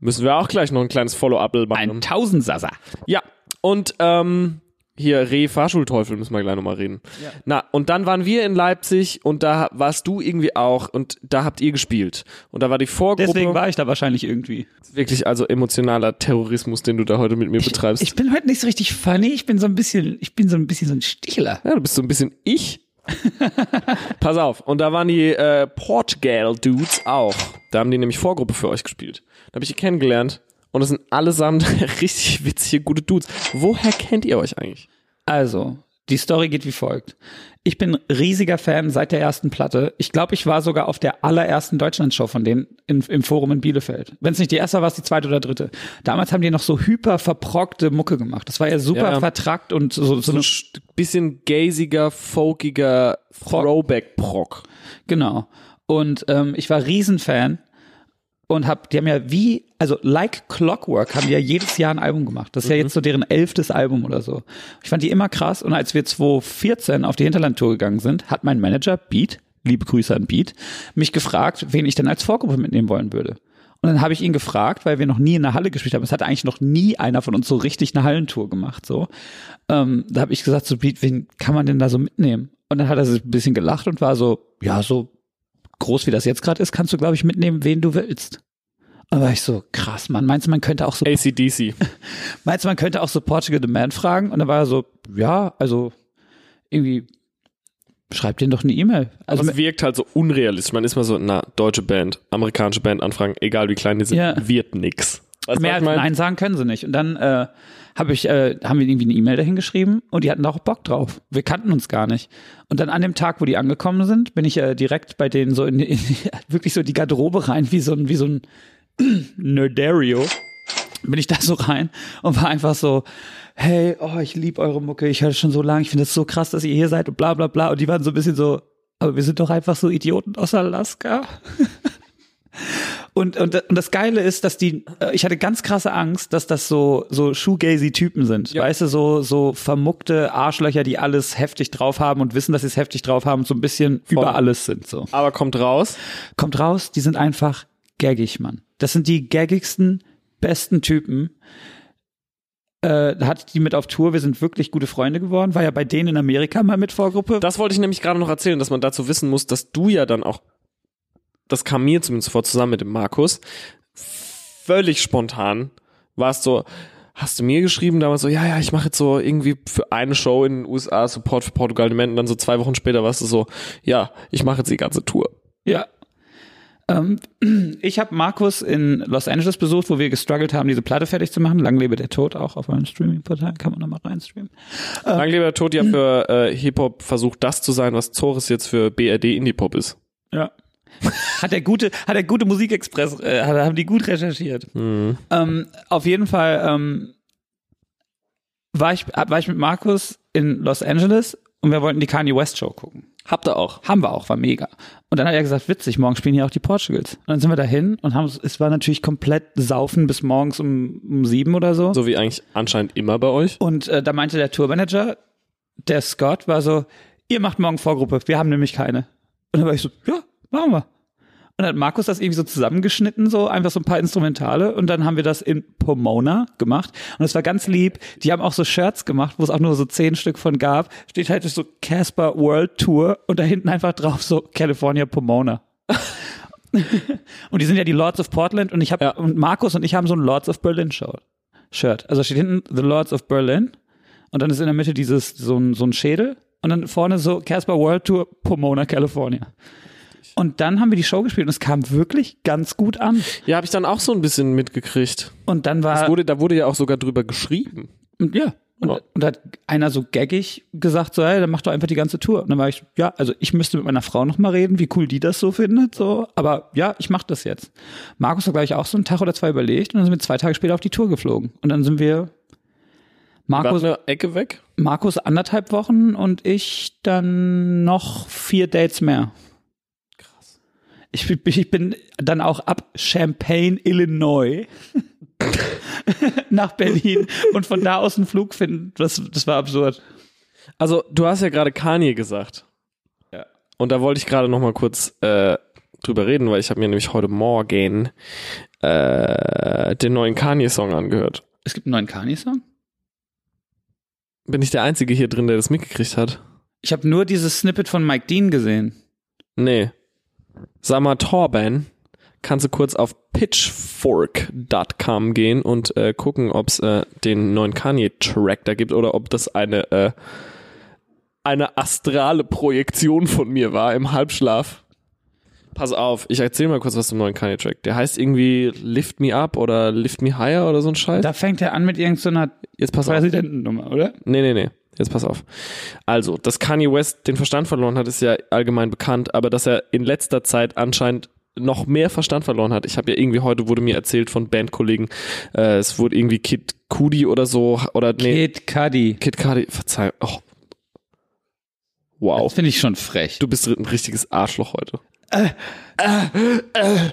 Speaker 1: Müssen wir auch gleich noch ein kleines Follow-up machen.
Speaker 2: Ein Tausendsasser.
Speaker 1: Ja, und ähm, hier Reh Fahrschulteufel müssen wir gleich nochmal reden.
Speaker 2: Ja.
Speaker 1: Na, und dann waren wir in Leipzig und da warst du irgendwie auch und da habt ihr gespielt. Und da war die Vorgruppe
Speaker 2: Deswegen war ich da wahrscheinlich irgendwie.
Speaker 1: wirklich also emotionaler Terrorismus, den du da heute mit mir betreibst.
Speaker 2: Ich bin heute nicht so richtig funny. Ich bin so ein bisschen, ich bin so ein bisschen so ein Stichler.
Speaker 1: ja, du bist so ein bisschen ich. Pass auf, und da waren die äh, Portugal-Dudes auch. Da haben die nämlich Vorgruppe für euch gespielt. Da habe ich die kennengelernt und das sind allesamt richtig witzige, gute Dudes. Woher kennt ihr euch eigentlich?
Speaker 2: Also, die Story geht wie folgt. Ich bin riesiger Fan seit der ersten Platte. Ich glaube, ich war sogar auf der allerersten Deutschlandshow von denen in, im Forum in Bielefeld. Wenn es nicht die erste war, war es die zweite oder dritte. Damals haben die noch so hyper verprockte Mucke gemacht. Das war ja super
Speaker 1: Ja,
Speaker 2: vertrackt und so, so,
Speaker 1: So ein bisschen gaziger, folkiger Throwback-Proc.
Speaker 2: genau. Und ähm, ich war Riesenfan und hab, die haben ja wie, also like Clockwork haben die ja jedes Jahr ein Album gemacht. Das ist ja jetzt so deren elftes Album oder so. Ich fand die immer krass und als wir 2014 auf die Hinterlandtour gegangen sind, hat mein Manager Beat, liebe Grüße an Beat, mich gefragt, wen ich denn als Vorgruppe mitnehmen wollen würde. Und dann habe ich ihn gefragt, weil wir noch nie in der Halle gespielt haben. Es hat eigentlich noch nie einer von uns so richtig eine Hallentour gemacht. So, ähm, da habe ich gesagt zu Beat, wen kann man denn da so mitnehmen? Und dann hat er sich ein bisschen gelacht und war so, ja, so groß wie das jetzt gerade ist, kannst du, glaube ich, mitnehmen, wen du willst. Und da war ich so, krass, Mann. Meinst du, man könnte auch so,
Speaker 1: ACDC.
Speaker 2: meinst du, man könnte auch so Portugal the Man fragen? Und dann war er so, ja, also irgendwie schreib denen doch eine E-Mail. Also
Speaker 1: es wirkt halt so unrealistisch. Man ist mal so, na, deutsche Band, amerikanische Band anfragen, egal wie klein die sind,
Speaker 2: Ja.
Speaker 1: wird nix. Weißt
Speaker 2: mehr als? Nein sagen können sie nicht. Und dann äh, hab ich, äh, haben wir irgendwie eine E-Mail dahin geschrieben und die hatten da auch Bock drauf. Wir kannten uns gar nicht. Und dann an dem Tag, wo die angekommen sind, bin ich äh, direkt bei denen so in, in wirklich so die Garderobe rein, wie so ein, wie so ein Nerdario. Bin ich da so rein und war einfach so, hey, oh, ich liebe eure Mucke, ich höre schon so lange, ich finde es so krass, dass ihr hier seid und bla bla bla. Und die waren so ein bisschen so, aber wir sind doch einfach so Idioten aus Alaska. Und, und, und das Geile ist, dass die, äh, ich hatte ganz krasse Angst, dass das so, so Shoegazy-Typen sind.
Speaker 1: Ja.
Speaker 2: Weißt du, so, so vermuckte Arschlöcher, die alles heftig drauf haben und wissen, dass sie es heftig drauf haben und so ein bisschen über alles sind, so.
Speaker 1: Aber kommt raus.
Speaker 2: Kommt raus, die sind einfach gaggig, Mann. Das sind die gaggigsten, besten Typen. Äh, da hatte ich die mit auf Tour, wir sind wirklich gute Freunde geworden, war ja bei denen in Amerika mal mit Vorgruppe.
Speaker 1: Das wollte ich nämlich gerade noch erzählen, dass man dazu wissen muss, dass du ja dann auch, das kam mir zumindest vor, zusammen mit dem Markus, völlig spontan warst so, hast du mir geschrieben damals so, ja, ja, ich mache jetzt so irgendwie für eine Show in den USA Support für Portugal und dann so zwei Wochen später warst du so, ja, ich mache jetzt die ganze Tour.
Speaker 2: Ja. Ähm, ich habe Markus in Los Angeles besucht, wo wir gestruggelt haben, diese Platte fertig zu machen. Lang lebe der Tod auch auf einem Streaming-Portal, kann man nochmal reinstreamen.
Speaker 1: Lang lieber Tod ja für äh, Hip-Hop versucht das zu sein, was Zores jetzt für BRD Indie-Pop ist.
Speaker 2: Ja. hat der gute, hat der gute Musikexpress, äh, hat- haben die gut recherchiert.
Speaker 1: Mhm.
Speaker 2: Ähm, auf jeden Fall ähm, war, ich, war ich mit Markus in Los Angeles und wir wollten die Kanye West Show gucken.
Speaker 1: Habt ihr auch.
Speaker 2: Haben wir auch, war mega. Und dann hat er gesagt, witzig, morgen spielen hier auch die Portugals. Und dann sind wir dahin und haben, es war natürlich komplett saufen bis morgens um, um sieben oder so.
Speaker 1: So wie eigentlich anscheinend immer bei euch.
Speaker 2: Und äh, da meinte der Tourmanager, der Scott, war so, ihr macht morgen Vorgruppe, wir haben nämlich keine. Und dann war ich so, ja, machen wir. Und dann hat Markus das irgendwie so zusammengeschnitten, so einfach so ein paar Instrumentale. Und dann haben wir das in Pomona gemacht. Und es war ganz lieb. Die haben auch so Shirts gemacht, wo es auch nur so zehn Stück von gab. Steht halt so Casper World Tour und da hinten einfach drauf so California Pomona. und die sind ja die Lords of Portland und ich habe
Speaker 1: Ja.
Speaker 2: und Markus und ich haben so ein Lords of Berlin Shirt. Shirt. Also steht hinten The Lords of Berlin und dann ist in der Mitte dieses so ein, so ein Schädel und dann vorne so Casper World Tour Pomona California. Und dann haben wir die Show gespielt und es kam wirklich ganz gut an.
Speaker 1: Ja, habe ich dann auch so ein bisschen mitgekriegt.
Speaker 2: Und dann war
Speaker 1: Es wurde, da wurde ja auch sogar drüber geschrieben.
Speaker 2: Und ja. Und,
Speaker 1: Ja.
Speaker 2: und da hat einer so gaggig gesagt, so, hey, dann mach doch einfach die ganze Tour. Und dann war ich, ja, also ich müsste mit meiner Frau noch mal reden, wie cool die das so findet, so. Aber ja, ich mach das jetzt. Markus hat gleich auch so einen Tag oder zwei überlegt und dann sind wir zwei Tage später auf die Tour geflogen. Und dann sind wir Markus,
Speaker 1: eine Ecke weg.
Speaker 2: Markus anderthalb Wochen und ich dann noch vier Dates mehr. Ich, bin- ich bin dann auch ab Champaign, Illinois nach Berlin und von da aus einen Flug finden. Das, das war absurd.
Speaker 1: Also, du hast ja gerade Kanye gesagt.
Speaker 2: Ja.
Speaker 1: Und da wollte ich gerade noch mal kurz äh, drüber reden, weil ich habe mir nämlich heute Morgen äh, den neuen Kanye-Song angehört.
Speaker 2: Es gibt einen neuen Kanye-Song?
Speaker 1: Bin ich der Einzige hier drin, der das mitgekriegt hat?
Speaker 2: Ich habe nur dieses Snippet von Mike Dean gesehen.
Speaker 1: Nee. Sag mal, Torben, kannst du kurz auf pitchfork.com gehen und äh, gucken, ob es äh, den neuen Kanye-Track da gibt oder ob das eine, äh, eine astrale Projektion von mir war im Halbschlaf. Pass auf, ich erzähl mal kurz was zum neuen Kanye-Track. Der heißt irgendwie Lift Me Up oder Lift Me Higher oder so ein Scheiß.
Speaker 2: Da fängt er an mit irgendeiner
Speaker 1: Jetzt pass auf.
Speaker 2: Präsidentennummer, oder?
Speaker 1: Nee, nee, nee. Jetzt pass auf. Also, dass Kanye West den Verstand verloren hat, ist ja allgemein bekannt, aber dass er in letzter Zeit anscheinend noch mehr Verstand verloren hat. Ich habe ja irgendwie heute wurde mir erzählt von Bandkollegen, äh, es wurde irgendwie Kid Cudi oder so oder nee,
Speaker 2: Kid Cudi.
Speaker 1: Kid Cudi, verzeih. Oh. Wow.
Speaker 2: Das finde ich schon frech.
Speaker 1: Du bist ein richtiges Arschloch heute. Äh, äh,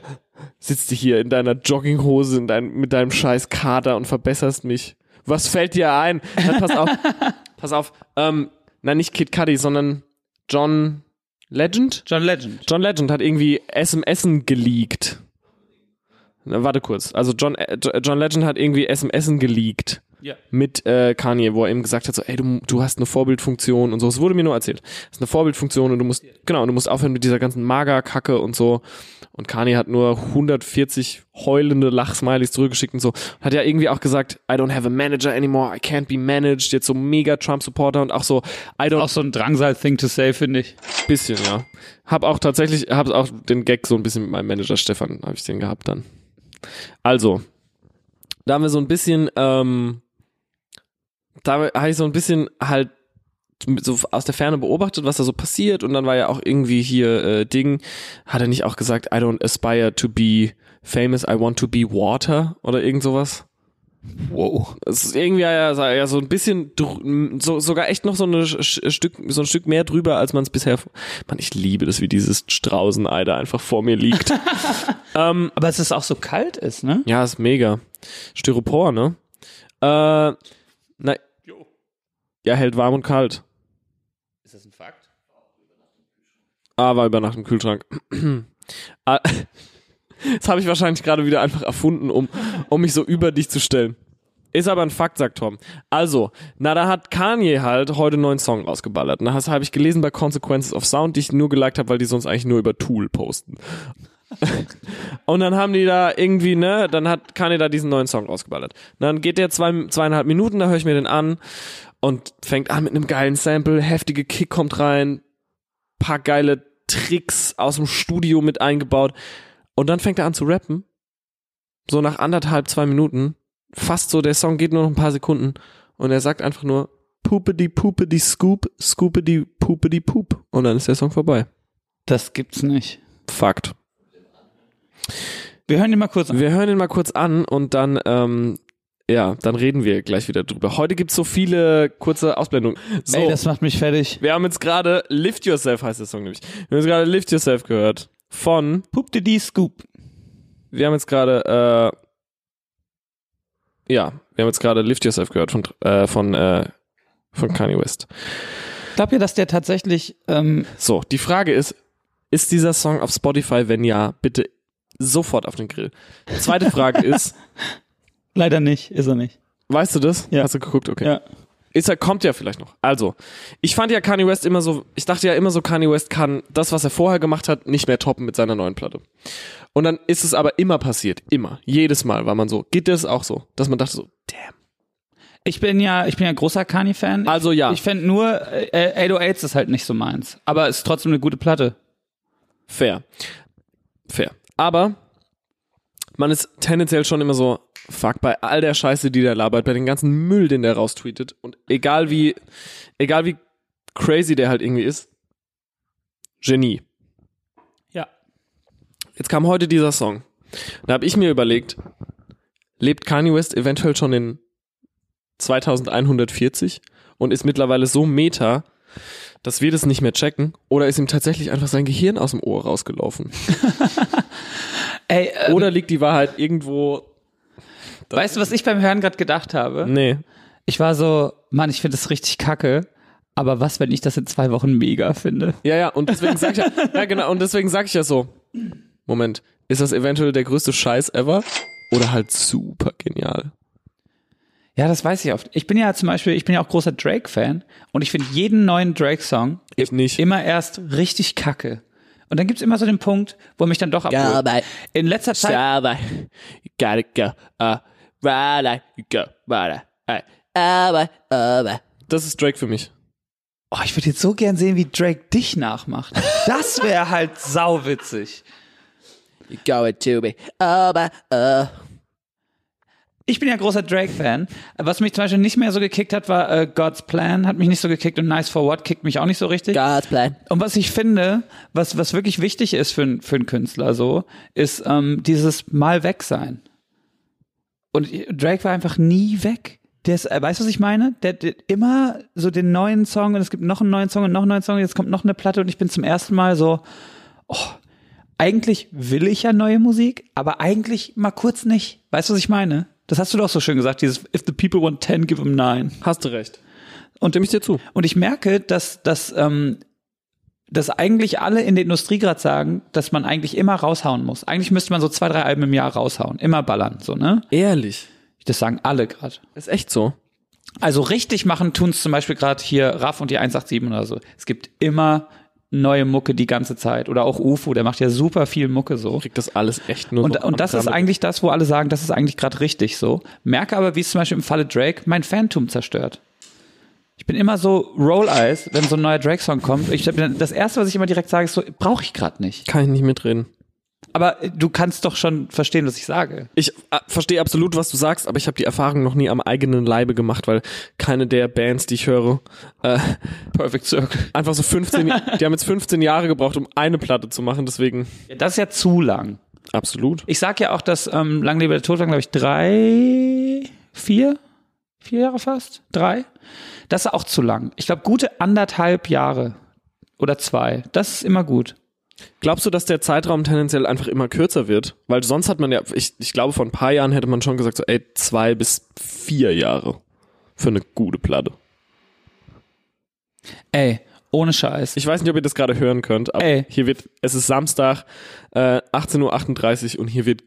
Speaker 1: Sitzt du hier in deiner Jogginghose in dein, mit deinem scheiß Kater und verbesserst mich. Was fällt dir ein? Na, pass auf. pass auf. Ähm, nein, nicht Kid Cudi, sondern John Legend?
Speaker 2: John Legend.
Speaker 1: John Legend hat irgendwie SMSen geleakt. Na, warte kurz. Also John, äh, John Legend hat irgendwie SMSen geleakt
Speaker 2: Ja.
Speaker 1: mit äh, Kanye, wo er ihm gesagt hat, so, ey, du, du hast eine Vorbildfunktion und so. Es wurde mir nur erzählt. Das ist eine Vorbildfunktion und du musst, genau, du musst aufhören mit dieser ganzen Magerkacke und so. Und Kanye hat nur 140 heulende Lachsmileys zurückgeschickt und so. Hat ja irgendwie auch gesagt, I don't have a manager anymore, I can't be managed. Jetzt so mega Trump-Supporter und auch so, I don't
Speaker 2: Auch so ein Drangsal-Thing to say, finde ich.
Speaker 1: Bisschen, ja. Hab auch tatsächlich, hab auch den Gag so ein bisschen mit meinem Manager Stefan, habe ich den gehabt dann. Also, da haben wir so ein bisschen, ähm, da habe ich so ein bisschen halt so aus der Ferne beobachtet, was da so passiert und dann war ja auch irgendwie hier äh, Ding, hat er nicht auch gesagt, I don't aspire to be famous, I want to be water oder irgend sowas?
Speaker 2: Wow.
Speaker 1: Es ist irgendwie ja, ja so ein bisschen so, sogar echt noch so, eine Stück so ein Stück mehr drüber, als man es bisher. Mann, ich liebe das, wie dieses Straußenei da einfach vor mir liegt. ähm,
Speaker 2: Aber es ist auch so kalt ist, ne?
Speaker 1: ja, ist mega. Styropor, ne? Äh, na, ja, hält warm und kalt.
Speaker 2: Ist das ein Fakt?
Speaker 1: Ah, war über Nacht im Kühlschrank. Ah, das habe ich wahrscheinlich gerade wieder einfach erfunden, um, um mich so über dich zu stellen. Ist aber ein Fakt, sagt Tom. Also, na, da hat Kanye halt heute einen neuen Song rausgeballert. Und das habe ich gelesen bei Consequences of Sound, die ich nur geliked habe, weil die sonst eigentlich nur über Tool posten. Und dann haben die da irgendwie, ne, dann hat Kanye da diesen neuen Song rausgeballert. Und dann geht der zwei, zweieinhalb Minuten, da höre ich mir den an und fängt an mit einem geilen Sample, heftige Kick kommt rein, paar geile Tricks aus dem Studio mit eingebaut. Und dann fängt er an zu rappen. So nach anderthalb, zwei Minuten. Fast so, der Song geht nur noch ein paar Sekunden. Und er sagt einfach nur, Poopedy Poopedy Scoop, Scoopedy Poopedy Poop. Und dann ist der Song vorbei.
Speaker 2: Das gibt's nicht.
Speaker 1: Fakt.
Speaker 2: Wir hören ihn mal kurz an.
Speaker 1: Wir hören ihn mal kurz an und dann, ähm, ja, dann reden wir gleich wieder drüber. Heute gibt's so viele kurze Ausblendungen. So,
Speaker 2: Ey, das macht mich fertig.
Speaker 1: wir haben jetzt gerade Lift Yourself heißt der Song nämlich. Wir haben jetzt gerade Lift Yourself gehört. Von
Speaker 2: Poop die Scoop.
Speaker 1: wir haben jetzt gerade, äh, ja, wir haben jetzt gerade Lift Yourself gehört von, äh, von, äh, von Kanye West.
Speaker 2: Glaubt ihr, dass der tatsächlich, ähm,
Speaker 1: So, die Frage ist, ist dieser Song auf Spotify? Wenn ja, bitte sofort auf den Grill. Zweite Frage ist,
Speaker 2: leider nicht, ist er nicht.
Speaker 1: weißt du das?
Speaker 2: Ja.
Speaker 1: Hast du geguckt? Okay.
Speaker 2: Ja.
Speaker 1: Ist er, kommt ja vielleicht noch. Also, ich fand ja Kanye West immer so, ich dachte ja immer so, Kanye West kann das, was er vorher gemacht hat, nicht mehr toppen mit seiner neuen Platte. Und dann ist es aber immer passiert. Immer. Jedes Mal war man so. Geht das auch so? Dass man dachte so, damn.
Speaker 2: Ich bin ja, ich bin ja großer Kanye-Fan.
Speaker 1: Also ja.
Speaker 2: Ich fände nur, äh, 808s ist halt nicht so meins. Aber ist trotzdem eine gute Platte.
Speaker 1: Fair. Fair. Aber man ist tendenziell schon immer so, fuck, bei all der Scheiße, die der labert, bei den ganzen Müll, den der raustweetet und egal wie, egal wie crazy der halt irgendwie ist, Genie.
Speaker 2: Ja.
Speaker 1: Jetzt kam heute dieser Song. Da habe ich mir überlegt, lebt Kanye West eventuell schon in 2140 und ist mittlerweile so meta, dass wir das nicht mehr checken oder ist ihm tatsächlich einfach sein Gehirn aus dem Ohr rausgelaufen?
Speaker 2: Ey, äh,
Speaker 1: Oder liegt die Wahrheit irgendwo?
Speaker 2: Weißt du, was ich beim Hören gerade gedacht habe?
Speaker 1: Nee.
Speaker 2: Ich war so, Mann, ich finde das richtig kacke. Aber was, wenn ich das in zwei Wochen mega finde?
Speaker 1: Ja, ja, und deswegen sag ich ja, ja genau, und deswegen sag ich ja so, Moment, ist das eventuell der größte Scheiß ever? Oder halt super genial?
Speaker 2: Ja, das weiß ich oft. Ich bin ja zum Beispiel, ich bin ja auch großer Drake-Fan und ich finde jeden neuen Drake-Song immer erst richtig kacke. Und dann gibt's immer so den Punkt, wo mich dann doch abholt. In letzter Zeit,
Speaker 3: go, uh, right, go, right, aber, aber.
Speaker 1: Das ist Drake für mich.
Speaker 2: oh, ich würde jetzt so gern sehen, wie Drake dich nachmacht. Das wäre halt sauwitzig.
Speaker 3: You go to me, aber, uh.
Speaker 2: Ich bin ja großer Drake-Fan. Was mich zum Beispiel nicht mehr so gekickt hat, war äh, God's Plan, hat mich nicht so gekickt und Nice for What kickt mich auch nicht so richtig.
Speaker 3: God's plan.
Speaker 2: Und was ich finde, was, was wirklich wichtig ist für, für einen Künstler so, ist ähm, dieses Mal weg sein. Und Drake war einfach nie weg. Der ist, äh, weißt du, was ich meine? Der, der immer so den neuen Song und es gibt noch einen neuen Song und noch einen neuen Song, jetzt kommt noch eine Platte und ich bin zum ersten Mal so, oh, eigentlich will ich ja neue Musik, aber eigentlich mal kurz nicht. Weißt du, was ich meine? Das hast du doch so schön gesagt, dieses If the people want 10, give them 9.
Speaker 1: Hast du recht.
Speaker 2: Und
Speaker 1: Stimme ich dir zu.
Speaker 2: und ich merke, dass, dass, ähm, dass eigentlich alle in der Industrie gerade sagen, dass man eigentlich immer raushauen muss. Eigentlich müsste man so zwei, drei Alben im Jahr raushauen. Immer ballern, so, ne?
Speaker 1: Ehrlich.
Speaker 2: Das sagen alle gerade.
Speaker 1: Ist echt so.
Speaker 2: Also richtig machen tun's zum Beispiel gerade hier Raff und die 187 oder so. Es gibt immer neue Mucke die ganze Zeit. Oder auch UFO, der macht ja super viel Mucke so.
Speaker 1: Kriegt das alles echt nur
Speaker 2: Und,
Speaker 1: so
Speaker 2: und das ist eigentlich das, wo alle sagen, das ist eigentlich gerade richtig so. Merke aber, wie es zum Beispiel im Falle Drake mein Phantom zerstört. Ich bin immer so Roll Eyes, wenn so ein neuer Drake-Song kommt. Ich, das erste, was ich immer direkt sage, ist so, brauche ich gerade nicht.
Speaker 1: Kann ich nicht mitreden.
Speaker 2: Aber äh, du kannst doch schon verstehen, was ich sage.
Speaker 1: Ich äh, verstehe absolut, was du sagst, aber ich habe die Erfahrung noch nie am eigenen Leibe gemacht, weil keine der Bands, die ich höre, äh,
Speaker 2: Perfect Circle.
Speaker 1: einfach so 15, die haben jetzt 15 Jahre gebraucht, um eine Platte zu machen, deswegen
Speaker 2: Das ist ja zu lang.
Speaker 1: absolut.
Speaker 2: Ich sag ja auch, dass ähm, Lang lebe der Tod waren, glaube ich, drei, vier, vier Jahre fast, drei. Das ist auch zu lang. Ich glaube, gute anderthalb Jahre oder zwei. Das ist immer gut.
Speaker 1: Glaubst du, dass der Zeitraum tendenziell einfach immer kürzer wird? Weil sonst hat man ja, ich, ich glaube, vor ein paar Jahren hätte man schon gesagt, so, ey, zwei bis vier Jahre für eine gute Platte.
Speaker 2: Ey, ohne Scheiß.
Speaker 1: Ich weiß nicht, ob ihr das gerade hören könnt, aber
Speaker 2: Ey.
Speaker 1: hier wird, es ist Samstag, äh, 18.38 Uhr und hier wird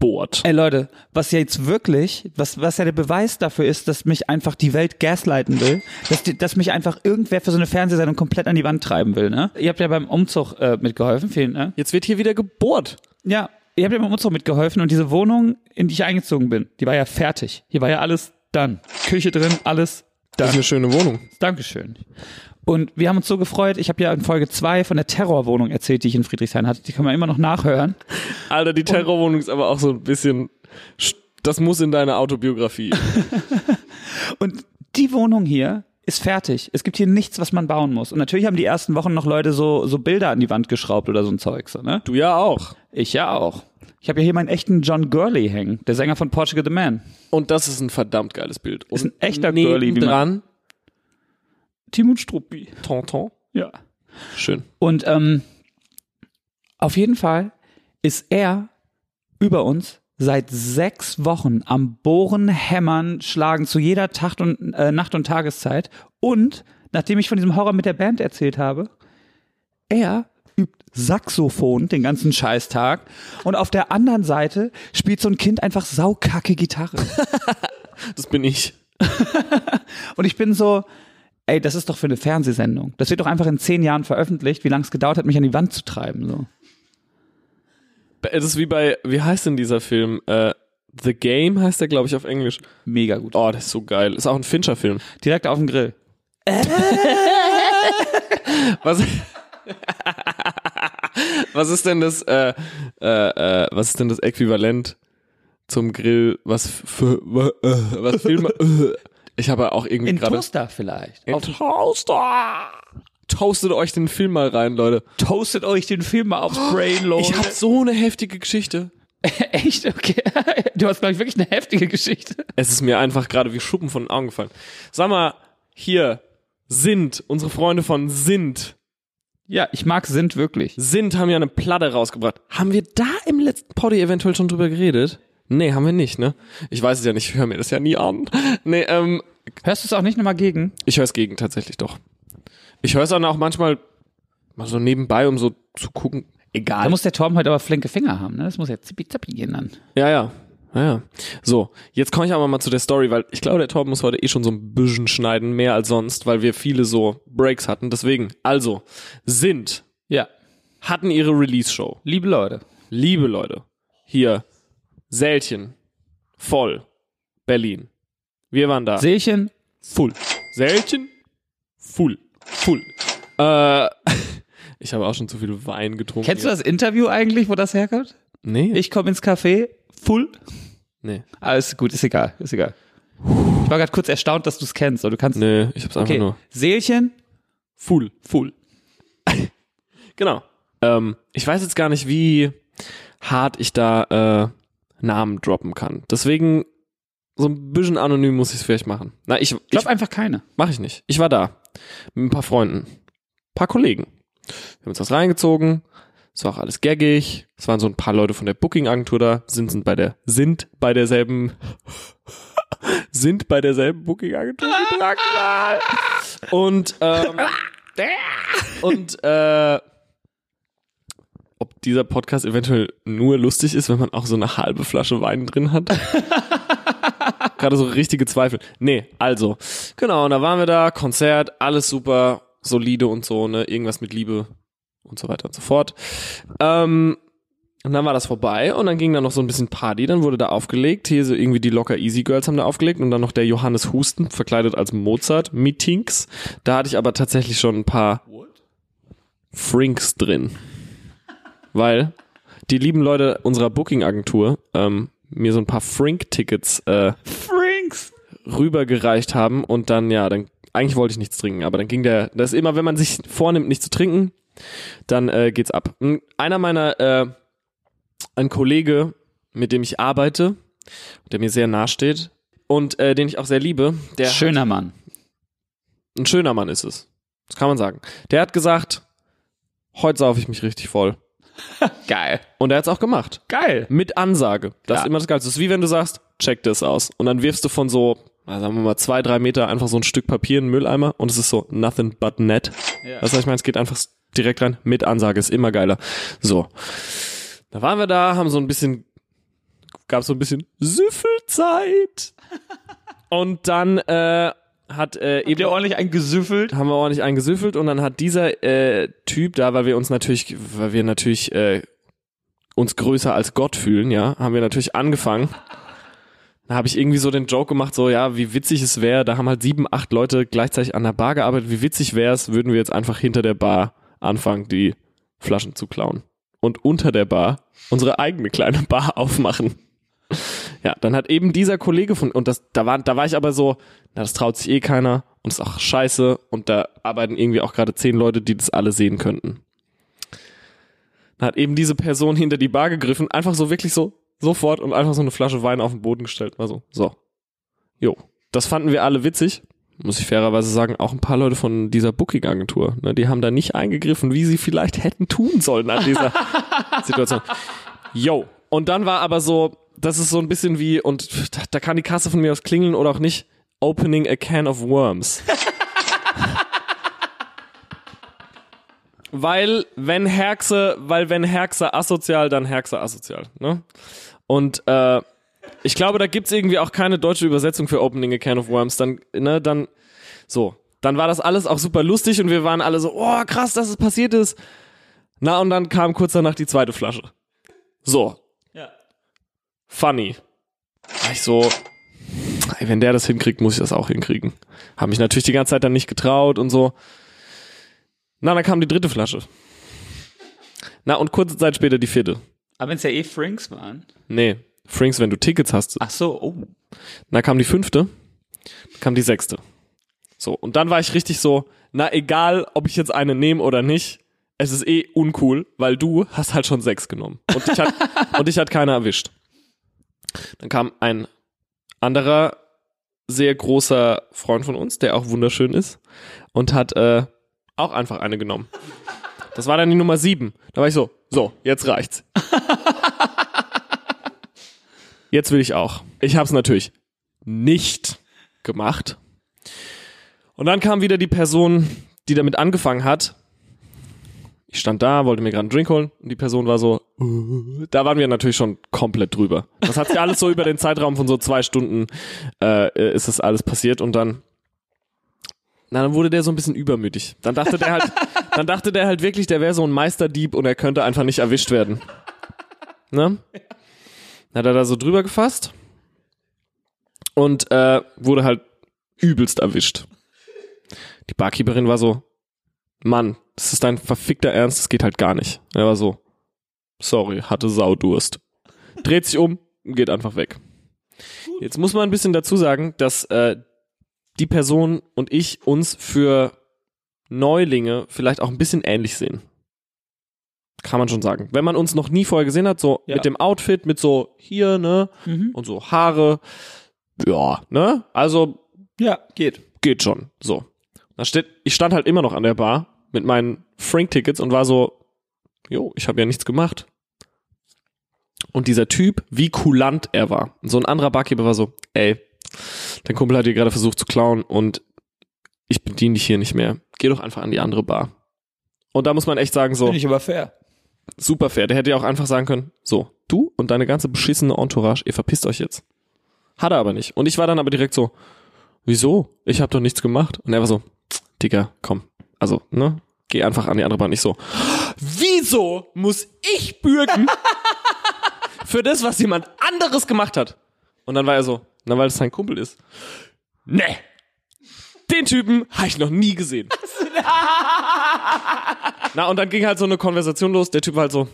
Speaker 1: gebohrt.
Speaker 2: Ey Leute, was ja jetzt wirklich, was, was ja der Beweis dafür ist, dass mich einfach die Welt gaslighten will, dass, die, dass mich einfach irgendwer für so eine Fernsehsendung komplett an die Wand treiben will, ne? Ihr habt ja beim Umzug äh, mitgeholfen, vielen, ne?
Speaker 1: Jetzt wird hier wieder gebohrt.
Speaker 2: Ja, ihr habt ja beim Umzug mitgeholfen und diese Wohnung, in die ich eingezogen bin, die war ja fertig. Hier war ja alles dann. Küche drin, alles
Speaker 1: Das ist
Speaker 2: dann.
Speaker 1: eine schöne Wohnung.
Speaker 2: Dankeschön. Und wir haben uns so gefreut, ich habe ja in Folge zwei von der Terrorwohnung erzählt, die ich in Friedrichshain hatte. Die kann man immer noch nachhören.
Speaker 1: Alter, die Terrorwohnung ist aber auch so ein bisschen, das muss in deine Autobiografie.
Speaker 2: Und die Wohnung hier ist fertig. Es gibt hier nichts, was man bauen muss. Und natürlich haben die ersten Wochen noch Leute so, so Bilder an die Wand geschraubt oder so ein Zeug, so, ne?
Speaker 1: Du ja auch.
Speaker 2: Ich ja auch. Ich habe ja hier meinen echten John Gurley hängen, der Sänger von Portugal the Man.
Speaker 1: Und das ist ein verdammt geiles Bild. Und
Speaker 2: Ist ein echter Girlie, wie man-
Speaker 1: dran,
Speaker 2: Timon Struppi.
Speaker 1: Tonton.
Speaker 2: Ja.
Speaker 1: Schön.
Speaker 2: Und ähm, auf jeden Fall ist er über uns seit sechs Wochen am Bohren, Hämmern, Schlagen zu jeder Tag und, äh, Nacht- und Tageszeit. Und nachdem ich von diesem Horror mit der Band erzählt habe, er übt Saxophon den ganzen Scheißtag und auf der anderen Seite spielt so ein Kind einfach saukacke Gitarre.
Speaker 1: Das bin ich.
Speaker 2: Und ich bin so, ey, das ist doch für eine Fernsehsendung. Das wird doch einfach in zehn Jahren veröffentlicht, wie lange es gedauert hat, mich an die Wand zu treiben. So.
Speaker 1: Es ist wie bei, wie heißt denn dieser Film? Äh, The Game heißt der, glaube ich, auf Englisch.
Speaker 2: Mega gut.
Speaker 1: Oh, das ist so geil. Ist auch ein Fincher-Film.
Speaker 2: Direkt auf den Grill.
Speaker 1: Was, was ist denn das, äh, äh, äh, was ist denn das Äquivalent zum Grill, was für, äh, was Filme, äh, ich habe auch irgendwie
Speaker 2: In
Speaker 1: gerade.
Speaker 2: Toaster vielleicht.
Speaker 1: In Toaster! Toastet euch den Film mal rein, Leute.
Speaker 2: Toastet euch den Film mal aufs Brain, Leute.
Speaker 1: Ich habe so eine heftige Geschichte.
Speaker 2: Echt? Okay. Du hast, glaube ich, wirklich eine heftige Geschichte.
Speaker 1: Es ist mir einfach gerade wie Schuppen von den Augen gefallen. Sag mal, hier, Sind, unsere Freunde von Sind.
Speaker 2: Ja, ich mag Sind wirklich.
Speaker 1: Sind haben ja eine Platte rausgebracht. Haben wir da im letzten Poddy eventuell schon drüber geredet? Nee, haben wir nicht, ne? Ich weiß es ja nicht, ich höre mir das ja nie an. Nee, ähm,
Speaker 2: Hörst du es auch nicht nochmal gegen?
Speaker 1: ich höre es gegen tatsächlich doch. Ich höre es dann auch manchmal mal so nebenbei, um so zu gucken. Egal.
Speaker 2: Da muss der Torben heute aber flinke Finger haben, ne? Das muss ja zippi zappi gehen dann.
Speaker 1: Ja, ja. Ja, ja. So, jetzt komme ich aber mal zu der Story, weil ich glaube, der Torben muss heute eh schon so ein bisschen schneiden, mehr als sonst, weil wir viele so Breaks hatten. Deswegen, also, sind,
Speaker 2: Ja.
Speaker 1: hatten ihre Release-Show.
Speaker 2: Liebe Leute.
Speaker 1: Liebe Leute, hier, Sälchen, voll, Berlin. Wir waren da.
Speaker 2: Seelchen,
Speaker 1: Full. Sälchen, full, full. Äh, ich habe auch schon zu viel Wein getrunken.
Speaker 2: kennst du das Interview eigentlich, wo das herkommt?
Speaker 1: Nee.
Speaker 2: Ich komme ins Café, full.
Speaker 1: Nee.
Speaker 2: Ah, ist gut, ist egal, ist egal. Ich war gerade kurz erstaunt, dass du es kennst, oder du kannst.
Speaker 1: Nee, ich hab's einfach
Speaker 2: okay.
Speaker 1: nur.
Speaker 2: Seelchen,
Speaker 1: Full. Full. genau. Ähm, ich weiß jetzt gar nicht, wie hart ich da äh, Namen droppen kann. Deswegen so ein bisschen anonym muss ich es vielleicht machen. Na, ich,
Speaker 2: glaub
Speaker 1: ich
Speaker 2: einfach keine.
Speaker 1: mache ich nicht. Ich war da mit ein paar Freunden, ein paar Kollegen. Wir haben uns was reingezogen. Es war auch alles gaggig. Es waren so ein paar Leute von der Booking-Agentur da, sind, sind bei der, sind bei derselben, sind bei derselben Booking-Agentur Drangsal. Und, ähm, und, äh, ob dieser Podcast eventuell nur lustig ist, wenn man auch so eine halbe Flasche Wein drin hat. Gerade so richtige Zweifel. Nee, also, genau, und da waren wir da, Konzert, alles super, solide und so, ne, irgendwas mit Liebe und so weiter und so fort. Ähm, und dann war das vorbei und dann ging da noch so ein bisschen Party, dann wurde da aufgelegt, hier so irgendwie die Locker Easy Girls haben da aufgelegt und dann noch der Johannes Husten, verkleidet als Mozart, Meetings. Da hatte ich aber tatsächlich schon ein paar Frinks drin. Weil die lieben Leute unserer Booking-Agentur ähm, mir so ein paar Frink-Tickets äh,
Speaker 2: Frinks.
Speaker 1: rübergereicht haben und dann, ja, dann, eigentlich wollte ich nichts trinken, aber dann ging der, das ist immer, wenn man sich vornimmt, nicht zu trinken, dann äh, geht's ab. Einer meiner, äh, ein Kollege, mit dem ich arbeite, der mir sehr nahe steht und äh, den ich auch sehr liebe, der
Speaker 2: Schöner Mann.
Speaker 1: ein schöner Mann ist es. Das kann man sagen. Der hat gesagt, heute saufe ich mich richtig voll.
Speaker 2: Geil.
Speaker 1: Und er hat's auch gemacht.
Speaker 2: Geil.
Speaker 1: Mit Ansage. Das
Speaker 2: Ja.
Speaker 1: ist immer das Geilste. Das ist wie wenn du sagst, check das aus. Und dann wirfst du von so, sagen wir mal, zwei, drei Meter einfach so ein Stück Papier in den Mülleimer und es ist so nothing but net.
Speaker 2: Ja.
Speaker 1: Das heißt, ich meine, es geht einfach direkt rein. Mit Ansage ist immer geiler. So. Da waren wir da, haben so ein bisschen, gab so ein bisschen Süffelzeit. Und dann äh, hat äh, eben
Speaker 2: Habt ihr ordentlich eingesüffelt?
Speaker 1: haben wir ordentlich eingesüffelt und dann hat dieser äh, Typ da, weil wir uns natürlich, weil wir natürlich äh, uns größer als Gott fühlen, ja, haben wir natürlich angefangen. Da habe ich irgendwie so den Joke gemacht, so ja, wie witzig es wäre, da haben halt sieben, acht Leute gleichzeitig an der Bar gearbeitet, wie witzig wäre es, würden wir jetzt einfach hinter der Bar anfangen, die Flaschen zu klauen. Und unter der Bar unsere eigene kleine Bar aufmachen. Ja, dann hat eben dieser Kollege von, und das, da war, da war ich aber so, na, das traut sich eh keiner und ist auch scheiße und da arbeiten irgendwie auch gerade zehn Leute, die das alle sehen könnten. Dann hat eben diese Person hinter die Bar gegriffen, einfach so wirklich so, sofort und einfach so eine Flasche Wein auf den Boden gestellt, war so, so. Jo. Das fanden wir alle witzig. Muss ich fairerweise sagen, auch ein paar Leute von dieser Booking-Agentur, ne, die haben da nicht eingegriffen, wie sie vielleicht hätten tun sollen an dieser Situation. Yo. Und dann war aber so, das ist so ein bisschen wie, und da, da kann die Kasse von mir aus klingeln oder auch nicht, opening a can of worms. weil wenn Herxe, weil wenn Herxe asozial, dann Herxe asozial, ne? Und äh, ich glaube, da gibt's irgendwie auch keine deutsche Übersetzung für opening a can of worms. Dann, ne, dann, so. Dann war das alles auch super lustig und wir waren alle so, oh krass, dass es passiert ist. Na, und dann kam kurz danach die zweite Flasche. So. Funny. War ich so, ey, wenn der das hinkriegt, muss ich das auch hinkriegen. Hab mich natürlich die ganze Zeit dann nicht getraut und so. Na, dann kam die dritte Flasche. Na, und kurze Zeit später die vierte.
Speaker 2: Aber wenn es ja eh Frinks waren.
Speaker 1: Nee, Frinks, wenn du Tickets hast.
Speaker 2: Ach so, oh.
Speaker 1: Dann kam die fünfte, dann kam die sechste. So, und dann war ich richtig so, na egal, ob ich jetzt eine nehme oder nicht, es ist eh uncool, weil du hast halt schon sechs genommen. Und dich hat, und dich hat keiner erwischt. Dann kam ein anderer sehr großer Freund von uns, der auch wunderschön ist und hat äh, auch einfach eine genommen. Das war dann die Nummer sieben. Da war ich so, so, jetzt reicht's. Jetzt will ich auch. Ich habe es natürlich nicht gemacht. Und dann kam wieder die Person, die damit angefangen hat. Ich stand da, wollte mir gerade einen Drink holen und die Person war so, da waren wir natürlich schon komplett drüber. Das hat sich alles so über den Zeitraum von so zwei Stunden äh, ist das alles passiert und dann na, dann wurde der so ein bisschen übermütig. Dann dachte der halt, dann dachte der halt wirklich, der wäre so ein Meisterdieb und er könnte einfach nicht erwischt werden. Ne? Dann hat er da so drüber gefasst und äh, wurde halt übelst erwischt. Die Barkeeperin war so, Mann, das ist dein verfickter Ernst, das geht halt gar nicht. Er war so, sorry, hatte Saudurst. Dreht sich um und geht einfach weg. Jetzt muss man ein bisschen dazu sagen, dass äh, die Person und ich uns für Neulinge vielleicht auch ein bisschen ähnlich sehen. Kann man schon sagen. Wenn man uns noch nie vorher gesehen hat, so
Speaker 2: Ja.
Speaker 1: mit dem Outfit, mit so hier, ne,
Speaker 2: Mhm.
Speaker 1: und so Haare, ja, ne, also
Speaker 2: Ja, geht.
Speaker 1: geht schon, so. Da steht, ich stand halt immer noch an der Bar mit meinen Frink-Tickets und war so, jo, ich habe ja nichts gemacht. Und dieser Typ, wie kulant er war. So ein anderer Barkeeper war so, ey, dein Kumpel hat dir gerade versucht zu klauen und ich bediene dich hier nicht mehr. Geh doch einfach an die andere Bar. Und da muss man echt sagen, so,
Speaker 2: Finde ich aber fair.
Speaker 1: super fair. Der hätte ja auch einfach sagen können, so, du und deine ganze beschissene Entourage, ihr verpisst euch jetzt. Hat er aber nicht. Und ich war dann aber direkt so, wieso? Ich habe doch nichts gemacht. Und er war so, Digga, komm. Also, ne? Geh einfach an die andere Bahn. Nicht so, wieso muss ich bürgen für das, was jemand anderes gemacht hat? Und dann war er so, na, weil es sein Kumpel ist. Nee. Den Typen habe ich noch nie gesehen. Na, und dann ging halt so eine Konversation los. Der Typ war halt so,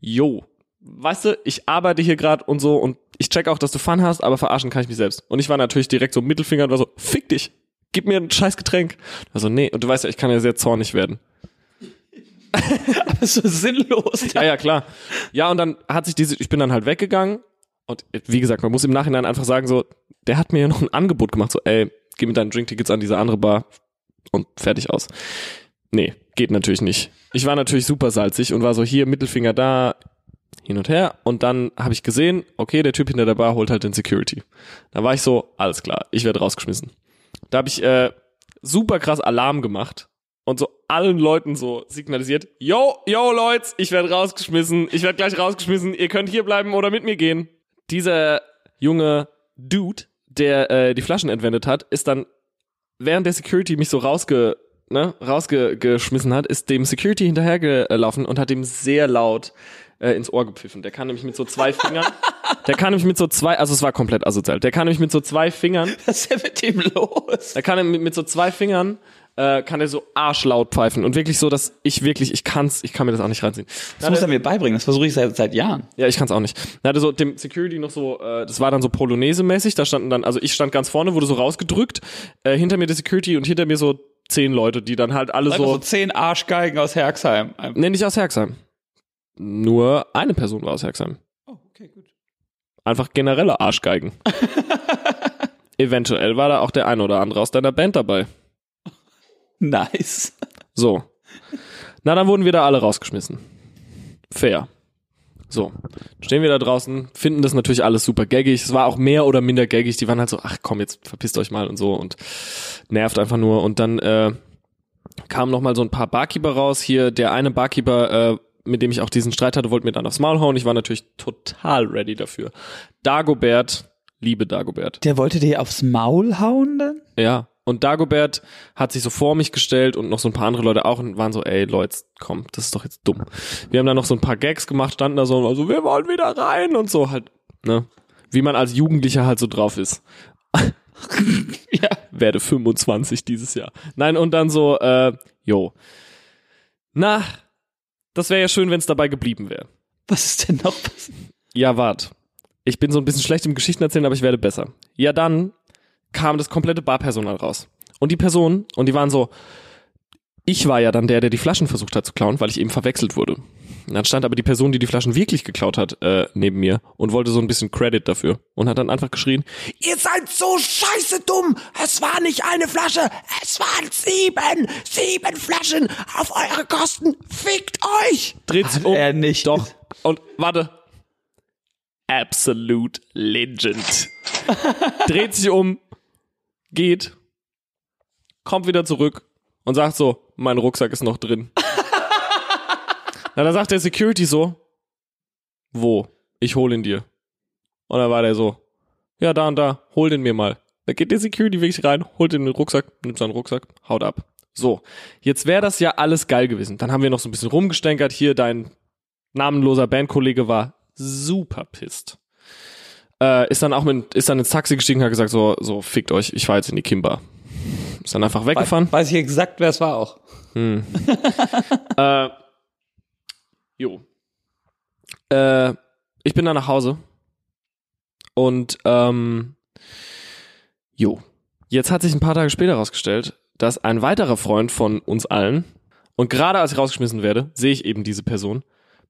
Speaker 1: yo, weißt du, ich arbeite hier gerade und so und ich check auch, dass du Fun hast, aber verarschen kann ich mich selbst. Und ich war natürlich direkt so Mittelfinger und war so, fick dich, gib mir ein scheiß Getränk. Also nee, und du weißt ja, ich kann ja sehr zornig werden.
Speaker 2: Ist so sinnlos.
Speaker 1: Ja, ja, klar. Ja, und dann hat sich diese, ich bin dann halt weggegangen und wie gesagt, man muss im Nachhinein einfach sagen so, der hat mir ja noch ein Angebot gemacht, so, ey, geh mit deinen Drinktickets an diese andere Bar und fertig aus. Nee, geht natürlich nicht. Ich war natürlich super salzig und war so hier Mittelfinger da, hin und her und dann habe ich gesehen, okay, der Typ hinter der Bar holt halt den Security. Da war ich so, alles klar, ich werde rausgeschmissen. Da habe ich äh, super krass Alarm gemacht und so allen Leuten so signalisiert, yo, yo Leute, ich werde rausgeschmissen, ich werde gleich rausgeschmissen, ihr könnt hier bleiben oder mit mir gehen. Dieser junge Dude, der äh, die Flaschen entwendet hat, ist dann während der Security mich so rausge ne, rausgeschmissen hat, ist dem Security hinterhergelaufen und hat ihm sehr laut äh, ins Ohr gepfiffen. Der kann nämlich mit so zwei Fingern, der kann nämlich mit so zwei, also es war komplett asozial, der kann nämlich mit so zwei Fingern,
Speaker 2: Was ist denn mit dem los?
Speaker 1: der kann mit, mit so zwei Fingern, äh, kann er so arschlaut pfeifen und wirklich so, dass ich wirklich, ich kann's, ich kann mir das auch nicht reinziehen.
Speaker 2: Das muss er mir beibringen. Das versuche ich seit, seit Jahren.
Speaker 1: Ja, ich kann's auch nicht. Da hatte so dem Security noch so, äh, das war dann so Polonaise-mäßig, da standen dann, also ich stand ganz vorne, wurde so rausgedrückt, äh, hinter mir der Security und hinter mir so zehn Leute, die dann halt alle
Speaker 2: so
Speaker 1: so,
Speaker 2: zehn Arschgeigen aus Herxheim.
Speaker 1: Nee, nicht aus Herxheim. Nur eine Person war aus Herxheim.
Speaker 2: Oh, okay, gut.
Speaker 1: Einfach generelle Arschgeigen. Eventuell war da auch der ein oder andere aus deiner Band dabei.
Speaker 2: Nice.
Speaker 1: So. Na, dann wurden wir da alle rausgeschmissen. Fair. So. Stehen wir da draußen, finden das natürlich alles super gaggig. Es war auch mehr oder minder gaggig. Die waren halt so, ach komm, jetzt verpisst euch mal und so und nervt einfach nur. Und dann äh, kamen noch mal so ein paar Barkeeper raus. Hier, der eine Barkeeper, äh, mit dem ich auch diesen Streit hatte, wollte mir dann aufs Maul hauen. Ich war natürlich total ready dafür. Dagobert, liebe Dagobert.
Speaker 2: Der wollte dir aufs Maul hauen dann?
Speaker 1: Ja. Und Dagobert hat sich so vor mich gestellt und noch so ein paar andere Leute auch und waren so, ey Leute, komm, das ist doch jetzt dumm. Wir haben dann noch so ein paar Gags gemacht, standen da so, also wir wollen wieder rein und so halt, ne? Wie man als Jugendlicher halt so drauf ist.
Speaker 2: Ja.
Speaker 1: Werde 25 dieses Jahr. Nein, und dann so, äh, jo. Na, das wäre ja schön, wenn es dabei geblieben wäre.
Speaker 2: Was ist denn noch passiert?
Speaker 1: Ja, wart. Ich bin so ein bisschen schlecht im Geschichten erzählen, aber ich werde besser. Ja, dann kam das komplette Barpersonal raus. Und die Person, und die waren so, ich war ja dann der, der die Flaschen versucht hat zu klauen, weil ich eben verwechselt wurde. Dann stand aber die Person, die die Flaschen wirklich geklaut hat, äh, neben mir und wollte so ein bisschen Credit dafür und hat dann einfach geschrien,
Speaker 4: Ihr seid so scheiße dumm. Es war nicht eine Flasche, es waren sieben, sieben Flaschen auf eure Kosten. Fickt euch.
Speaker 1: dreht sich
Speaker 2: Hat
Speaker 1: um.
Speaker 2: er nicht.
Speaker 1: Doch. Und warte. Absolute Legend. dreht sich um, geht, kommt wieder zurück und sagt so, mein Rucksack ist noch drin. Na, da sagt der Security so, wo? Ich hol ihn dir. Und dann war der so, ja, da und da, hol den mir mal. Da geht der Security wirklich rein, holt den Rucksack, nimmt seinen Rucksack, haut ab. So, jetzt wäre das ja alles geil gewesen. Dann haben wir noch so ein bisschen rumgestänkert. Hier, dein namenloser Bandkollege war super pisst. Äh, ist dann auch mit, ist dann ins Taxi gestiegen, hat gesagt, so, so, fickt euch, ich fahr jetzt in die Kimba. Ist dann einfach weggefahren.
Speaker 2: Weiß ich exakt, wer es war auch.
Speaker 1: Äh, jo. Äh, ich bin dann nach Hause. Und, ähm, jo. Jetzt hat sich ein paar Tage später herausgestellt, dass ein weiterer Freund von uns allen, und gerade als ich rausgeschmissen werde, sehe ich eben diese Person,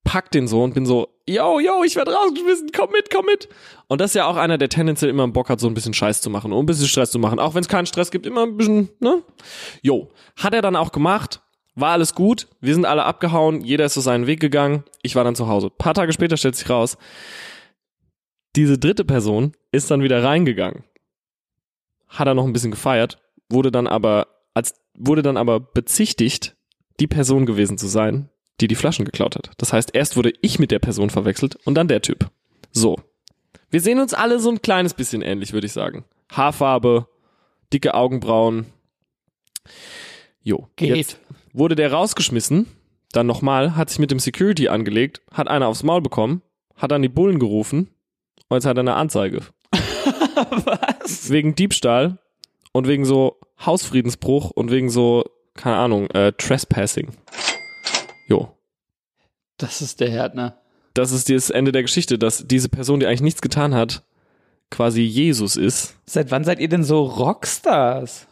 Speaker 1: pack den so und bin so, yo, yo, ich werde rausgeschmissen, komm mit, komm mit. Und das ist ja auch einer, der tendenziell immer Bock hat, so ein bisschen Scheiß zu machen und ein bisschen Stress zu machen. Auch wenn es keinen Stress gibt, immer ein bisschen, ne? Jo. Hat er dann auch gemacht, war alles gut, wir sind alle abgehauen, jeder ist so seinen Weg gegangen, ich war dann zu Hause. Ein paar Tage später stellt sich raus, diese dritte Person ist dann wieder reingegangen. Hat er noch ein bisschen gefeiert, wurde dann aber, als, wurde dann aber bezichtigt, die Person gewesen zu sein, die die Flaschen geklaut hat. Das heißt, erst wurde ich mit der Person verwechselt und dann der Typ. So. Wir sehen uns alle so ein kleines bisschen ähnlich, würde ich sagen. Haarfarbe, dicke Augenbrauen. Jo.
Speaker 2: Geht.
Speaker 1: Jetzt wurde der rausgeschmissen, dann nochmal, hat sich mit dem Security angelegt, hat einer aufs Maul bekommen, hat dann die Bullen gerufen und jetzt hat er eine Anzeige.
Speaker 2: Was?
Speaker 1: Wegen Diebstahl und wegen so Hausfriedensbruch und wegen so, keine Ahnung, äh, Trespassing. Jo.
Speaker 2: Das ist der Härtner.
Speaker 1: Das ist das Ende der Geschichte, dass diese Person, die eigentlich nichts getan hat, quasi Jesus ist,
Speaker 2: Seit wann seid ihr denn so Rockstars?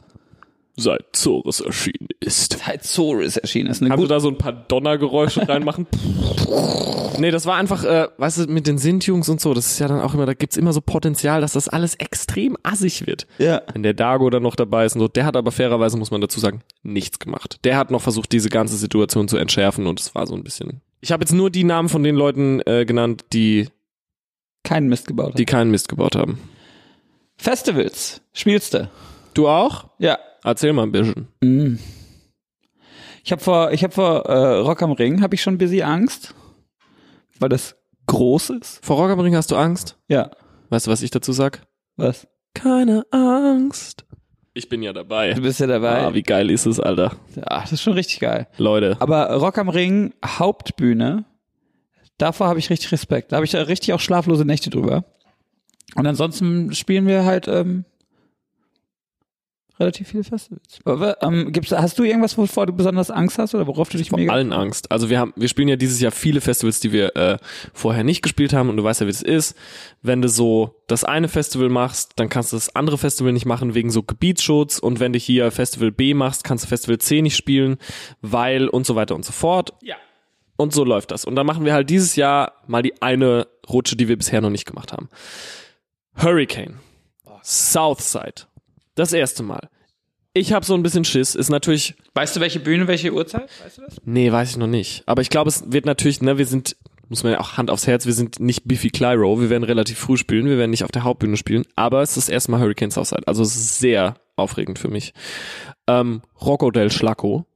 Speaker 1: Seit Zores erschienen ist.
Speaker 2: Seit Zorus erschienen ist.
Speaker 1: Kannst du da so ein paar Donnergeräusche reinmachen? nee, das war einfach, äh, weißt du, mit den Sintjungs und so, das ist ja dann auch immer, da gibt's immer so Potenzial, dass das alles extrem assig wird.
Speaker 2: ja.
Speaker 1: Wenn der Dago dann noch dabei ist und so, der hat aber fairerweise, muss man dazu sagen, nichts gemacht. Der hat noch versucht, diese ganze Situation zu entschärfen und es war so ein bisschen. Ich habe jetzt nur die Namen von den Leuten äh, genannt, die,
Speaker 2: Keinen Mist gebaut.
Speaker 1: die keinen Mist gebaut haben.
Speaker 2: Festivals. Spielst du?
Speaker 1: Du auch?
Speaker 2: Ja.
Speaker 1: Erzähl mal ein bisschen.
Speaker 2: Mm. Ich habe vor, ich habe vor äh, Rock am Ring habe ich schon ein bisschen Angst, weil das groß ist.
Speaker 1: Vor Rock am Ring hast du Angst?
Speaker 2: Ja.
Speaker 1: Weißt du, was ich dazu sag?
Speaker 2: Was?
Speaker 1: Keine Angst. Ich bin ja dabei.
Speaker 2: Du bist ja dabei.
Speaker 1: Ah, wie geil ist es, Alter.
Speaker 2: ja, das ist schon richtig geil.
Speaker 1: Leute.
Speaker 2: Aber Rock am Ring Hauptbühne, davor habe ich richtig Respekt. Da habe ich da richtig auch schlaflose Nächte drüber. Und ansonsten spielen wir halt ähm, relativ viele Festivals. Aber, ähm, gibt's, hast du irgendwas, wovor du besonders Angst hast oder worauf du dich
Speaker 1: vor
Speaker 2: mega
Speaker 1: allen Angst. Also wir haben, wir spielen ja dieses Jahr viele Festivals, die wir äh, vorher nicht gespielt haben und du weißt ja, wie das ist. Wenn du so das eine Festival machst, dann kannst du das andere Festival nicht machen wegen so Gebietsschutz und wenn du hier Festival B machst, kannst du Festival C nicht spielen, weil und so weiter und so fort.
Speaker 2: Ja.
Speaker 1: Und so läuft das. Und dann machen wir halt dieses Jahr mal die eine Rutsche, die wir bisher noch nicht gemacht haben. Hurricane. Southside. Das erste Mal. Ich habe so ein bisschen Schiss. Ist natürlich
Speaker 2: Weißt du, welche Bühne, welche Uhrzeit? Weißt du das?
Speaker 1: Nee, weiß ich noch nicht. Aber ich glaube, es wird natürlich, ne, wir sind, muss man ja auch Hand aufs Herz, wir sind nicht Biffy Clyro, wir werden relativ früh spielen, wir werden nicht auf der Hauptbühne spielen, aber es ist erstmal Hurricane Southside. Also es ist sehr aufregend für mich. Ähm, Rocco del Schlacco.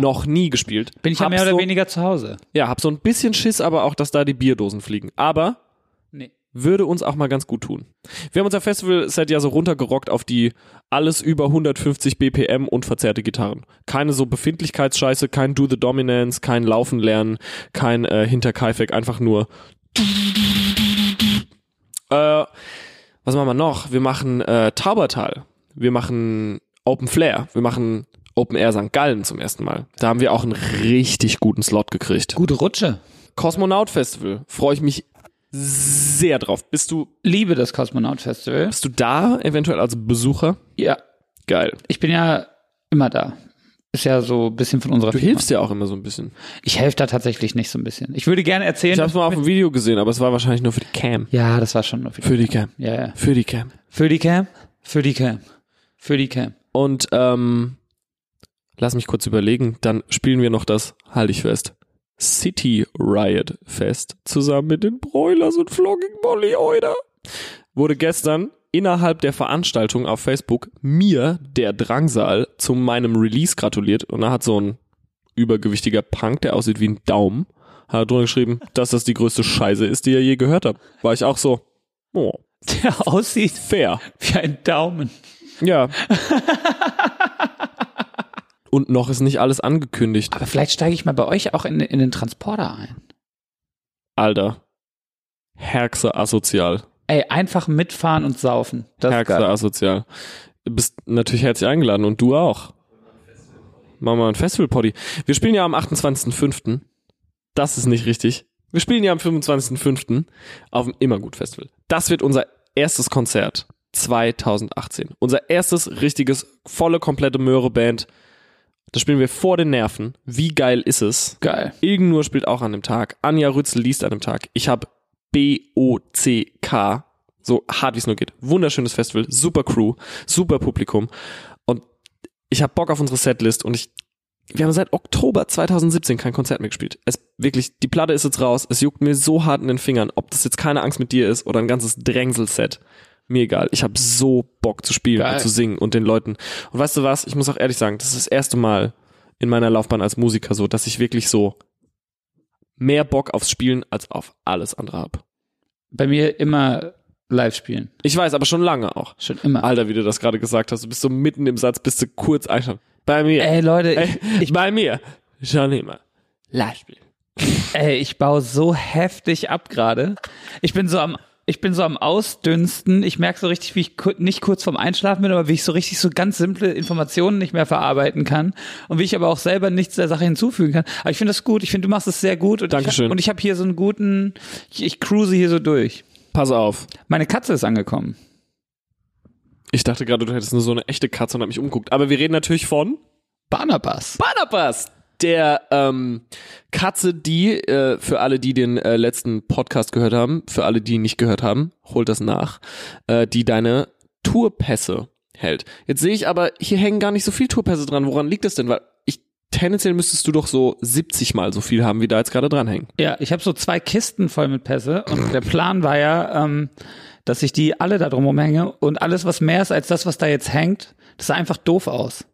Speaker 1: Noch nie gespielt.
Speaker 2: Bin ich ja
Speaker 1: Hab
Speaker 2: mehr oder
Speaker 1: so,
Speaker 2: weniger zu Hause.
Speaker 1: Ja, hab so ein bisschen Schiss, aber auch, dass da die Bierdosen fliegen. Aber. Würde uns auch mal ganz gut tun. Wir haben unser Festival-Set ja so runtergerockt auf die alles über 150 BPM und verzerrte Gitarren. Keine so Befindlichkeitsscheiße, kein Do the Dominance, kein Laufen lernen, kein äh, Hinterkaifeck, einfach nur äh, was machen wir noch? Wir machen äh, Taubertal. Wir machen Open Flair. Wir machen Open Air St. Gallen zum ersten Mal. Da haben wir auch einen richtig guten Slot gekriegt.
Speaker 2: Gute Rutsche.
Speaker 1: Kosmonaut Festival. Freue ich mich sehr drauf. Bist du,
Speaker 2: Liebe das Kosmonaut Festival.
Speaker 1: bist du da eventuell als Besucher?
Speaker 2: Ja.
Speaker 1: Geil.
Speaker 2: Ich bin ja immer da. ist ja so ein bisschen von unserer
Speaker 1: Du
Speaker 2: Firma.
Speaker 1: hilfst ja auch immer so ein bisschen.
Speaker 2: Ich helfe da tatsächlich nicht so ein bisschen. Ich würde gerne erzählen.
Speaker 1: Ich hab's mal auf dem Video gesehen, aber es war wahrscheinlich nur für die Cam.
Speaker 2: ja, das war schon nur für die,
Speaker 1: Für die Cam.
Speaker 2: ja, ja.
Speaker 1: Für die Cam.
Speaker 2: Für die Cam, für die Cam, für die Cam.
Speaker 1: Und ähm, lass mich kurz überlegen, dann spielen wir noch das, halte ich fest, City Riot Fest zusammen mit den Broilers und Flogging Molly Oida. Wurde gestern innerhalb der Veranstaltung auf Facebook mir, der Drangsal, zu meinem Release gratuliert und da hat so ein übergewichtiger Punk, der aussieht wie ein Daumen, hat drunter geschrieben, dass das die größte Scheiße ist, die er je gehört hat. War ich auch so, oh,
Speaker 2: Der aussieht
Speaker 1: fair.
Speaker 2: wie ein Daumen.
Speaker 1: Ja. Und noch ist nicht alles angekündigt.
Speaker 2: Aber vielleicht steige ich mal bei euch auch in, in den Transporter ein.
Speaker 1: Alter. Herxe asozial.
Speaker 2: Ey, einfach mitfahren und saufen. Das
Speaker 1: Herxe asozial. Du bist natürlich herzlich eingeladen und du auch. Machen wir ein Festival-Poddy. Wir spielen ja am 28.05. Das ist nicht richtig. Wir spielen ja am 25.05. auf dem Immergut-Festival. Das wird unser erstes Konzert 2018. Unser erstes richtiges, volle, komplette Möhre-Band. Das spielen wir vor den Nerven. Wie geil ist es?
Speaker 2: Geil.
Speaker 1: Ilgenur spielt auch an dem Tag. Anja Rützel liest an dem Tag. Ich habe B-O-C-K. So hart wie es nur geht. Wunderschönes Festival. Super Crew. Super Publikum. Und ich habe Bock auf unsere Setlist und ich wir haben seit Oktober 2017 kein Konzert mehr gespielt. Es wirklich, die Platte ist jetzt raus. Es juckt mir so hart in den Fingern, ob das jetzt keine Angst mit dir ist oder ein ganzes Drängselset. Mir egal. Ich habe so Bock zu spielen
Speaker 2: Geil.
Speaker 1: und zu singen und den Leuten. Und weißt du was? Ich muss auch ehrlich sagen, das ist das erste Mal in meiner Laufbahn als Musiker so, dass ich wirklich so mehr Bock aufs Spielen als auf alles andere hab.
Speaker 2: Bei mir immer live spielen.
Speaker 1: Ich weiß, aber schon lange auch.
Speaker 2: Schon immer.
Speaker 1: Alter, wie du das gerade gesagt hast, du bist so mitten im Satz, bist du kurz einschlafen. Bei mir.
Speaker 2: Ey, Leute,
Speaker 1: Ey, ich, bei mir. Schon immer. Live spielen.
Speaker 2: Ey, ich baue so heftig ab gerade. Ich bin so am ich bin so am Ausdünsten. Ich merke so richtig, wie ich nicht kurz vorm Einschlafen bin, aber wie ich so richtig so ganz simple Informationen nicht mehr verarbeiten kann und wie ich aber auch selber nichts der Sache hinzufügen kann. Aber ich finde das gut. Ich finde, du machst es sehr gut. Und
Speaker 1: Dankeschön.
Speaker 2: Ich, und ich habe hier so einen guten, ich, ich cruise hier so durch.
Speaker 1: Pass auf.
Speaker 2: Meine Katze ist angekommen.
Speaker 1: Ich dachte gerade, du hättest nur so eine echte Katze und hab mich umguckt. Aber wir reden natürlich von
Speaker 2: Barnabas.
Speaker 1: Barnabas, der ähm, Katze, die, äh, für alle, die den äh, letzten Podcast gehört haben, für alle, die nicht gehört haben, holt das nach, äh, die deine Tourpässe hält. Jetzt sehe ich aber, hier hängen gar nicht so viel Tourpässe dran. Woran liegt das denn? Weil ich tendenziell müsstest du doch so 70 mal so viel haben, wie da jetzt gerade dranhängen.
Speaker 2: Ja, ich habe so zwei Kisten voll mit Pässe und der Plan war ja, ähm, dass ich die alle da drum hänge und alles, was mehr ist als das, was da jetzt hängt, das sah einfach doof aus.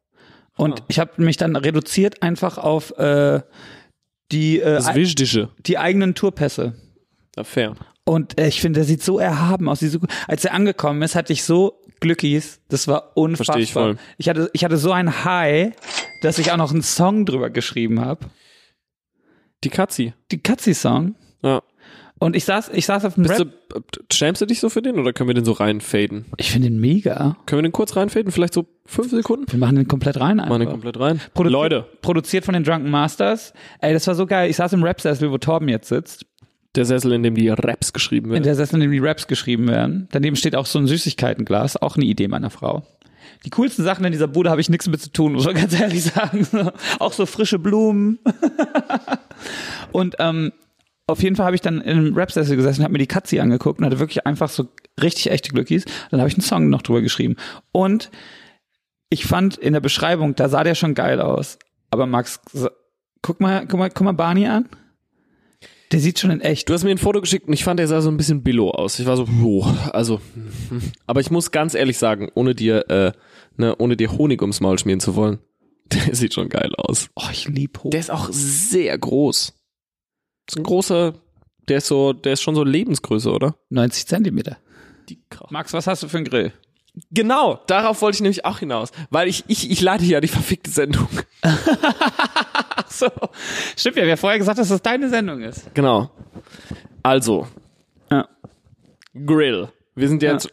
Speaker 2: Und
Speaker 1: Ah.
Speaker 2: ich habe mich dann reduziert einfach auf äh, die, äh,
Speaker 1: Das Wichtige.
Speaker 2: die eigenen Tourpässe.
Speaker 1: Ja, fair.
Speaker 2: Und äh, ich finde, der sieht so erhaben aus. So. Als er angekommen ist, hatte ich so Glückies. Das war unfassbar.
Speaker 1: Versteh ich voll.
Speaker 2: Ich hatte, ich hatte so ein High, dass ich auch noch einen Song drüber geschrieben habe.
Speaker 1: Die Katzi.
Speaker 2: Die Katzi-Song.
Speaker 1: Ja.
Speaker 2: Und ich saß, ich saß auf dem
Speaker 1: Bist
Speaker 2: Rap.
Speaker 1: du, schämst du dich so für den oder können wir den so reinfaden?
Speaker 2: Ich finde den mega.
Speaker 1: Können wir den kurz reinfaden? Vielleicht so fünf Sekunden?
Speaker 2: Wir machen den komplett rein einfach.
Speaker 1: Machen den komplett rein.
Speaker 2: Produzi-
Speaker 1: Leute,
Speaker 2: Produziert von den Drunken Masters. Ey, das war so geil. Ich saß im Rap-Sessel, wo Torben jetzt sitzt.
Speaker 1: der Sessel, in dem die Raps geschrieben
Speaker 2: In
Speaker 1: werden.
Speaker 2: der Sessel, in dem die Raps geschrieben werden. Daneben steht auch so ein Süßigkeitenglas. Auch eine Idee meiner Frau. Die coolsten Sachen in dieser Bude habe ich nichts mit zu tun, muss man ganz ehrlich sagen. auch so frische Blumen. und ähm, auf jeden Fall habe ich dann in einem Rap-Sessel gesessen, habe mir die Katzi angeguckt und hatte wirklich einfach so richtig echte Glückis. Dann habe ich einen Song noch drüber geschrieben. Und ich fand in der Beschreibung, da sah der schon geil aus. Aber Max, guck mal, guck mal, guck mal Barney an. Der sieht schon in echt.
Speaker 1: Du hast mir ein Foto geschickt und ich fand, der sah so ein bisschen billow aus. Ich war so, jo, also, aber ich muss ganz ehrlich sagen, ohne dir, äh, ne, ohne dir Honig ums Maul schmieren zu wollen, der sieht schon geil aus.
Speaker 2: Oh, ich lieb hoch.
Speaker 1: Der ist auch sehr groß. Ist ein großer, der ist so, der ist schon so Lebensgröße, oder?
Speaker 2: 90 Zentimeter.
Speaker 1: Die Kraft.
Speaker 2: Max, was hast du für einen Grill?
Speaker 1: Genau, darauf wollte ich nämlich auch hinaus, weil ich, ich, ich leite ja die verfickte Sendung.
Speaker 2: Ach so. Stimmt ja, wir haben vorher gesagt, dass das deine Sendung ist.
Speaker 1: Genau. Also,
Speaker 2: Ja.
Speaker 1: Grill. Wir sind jetzt.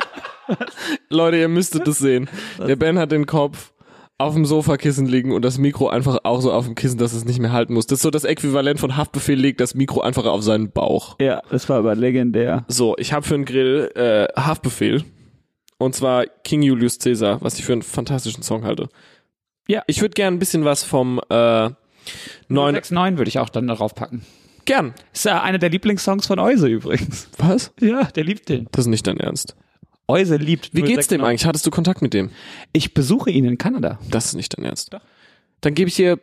Speaker 1: Leute, ihr müsstet das sehen. Der Ben hat den Kopf auf dem Sofakissen liegen und das Mikro einfach auch so auf dem Kissen, dass es nicht mehr halten muss. Das ist so das Äquivalent von Haftbefehl legt das Mikro einfach auf seinen Bauch.
Speaker 2: Ja, das war aber legendär.
Speaker 1: So, ich habe für den Grill äh, Haftbefehl. Und zwar King Julius Caesar, was ich für einen fantastischen Song halte.
Speaker 2: Ja.
Speaker 1: Ich würde gern ein bisschen was vom äh, neuen.
Speaker 2: 969 würde ich auch dann darauf packen.
Speaker 1: Gern.
Speaker 2: Ist ja einer der Lieblingssongs von Euse übrigens.
Speaker 1: Was?
Speaker 2: Ja, der liebt den.
Speaker 1: Das ist nicht dein Ernst.
Speaker 2: Euse liebt
Speaker 1: Wie geht's dem
Speaker 2: 069.
Speaker 1: eigentlich? Hattest du Kontakt mit dem?
Speaker 2: Ich besuche ihn in Kanada.
Speaker 1: Das ist nicht dein Ernst.
Speaker 2: Doch.
Speaker 1: Dann gebe ich dir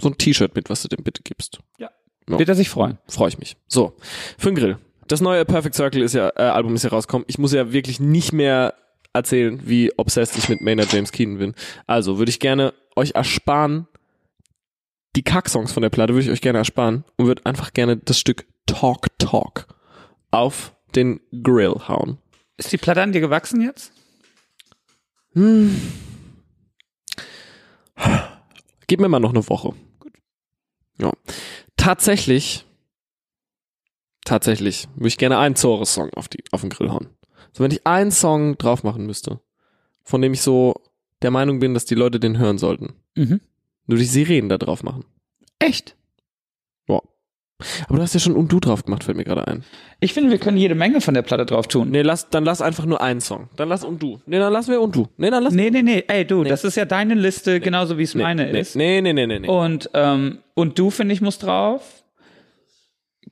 Speaker 1: so ein T-Shirt mit, was du dem bitte gibst. Ja.
Speaker 2: Wird er sich freuen.
Speaker 1: Freue ich mich. So, für den Grill. Das neue Perfect Circle ist ja, äh, Album ist ja rausgekommen. Ich muss ja wirklich nicht mehr erzählen, wie obsessed ich mit Maynard James Keenan bin. Also würde ich gerne euch ersparen, die Kack-Songs von der Platte würde ich euch gerne ersparen und würde einfach gerne das Stück Talk Talk auf den Grill hauen.
Speaker 2: Ist die Platte an dir gewachsen jetzt?
Speaker 1: Gib mir mal noch eine Woche. Ja. Tatsächlich, tatsächlich würde ich gerne einen Zores-Song auf, die, auf den Grill hauen. So, wenn ich einen Song drauf machen müsste, von dem ich so der Meinung bin, dass die Leute den hören sollten,
Speaker 2: Mhm.
Speaker 1: würde ich Sirenen da drauf machen.
Speaker 2: Echt?
Speaker 1: Aber du hast ja schon und du drauf gemacht, fällt mir gerade ein.
Speaker 2: Ich finde, wir können jede Menge von der Platte drauf tun.
Speaker 1: Nee, lass, dann lass einfach nur einen Song. Dann lass und du. Nee, dann lassen wir und du. Nee, dann lass.
Speaker 2: Nee, nee, nee. Ey, du, das ist ja deine Liste, genauso wie es
Speaker 1: nee,
Speaker 2: meine
Speaker 1: nee,
Speaker 2: ist.
Speaker 1: Nee, nee, nee, nee, nee.
Speaker 2: Und, ähm, und du, finde ich, muss drauf.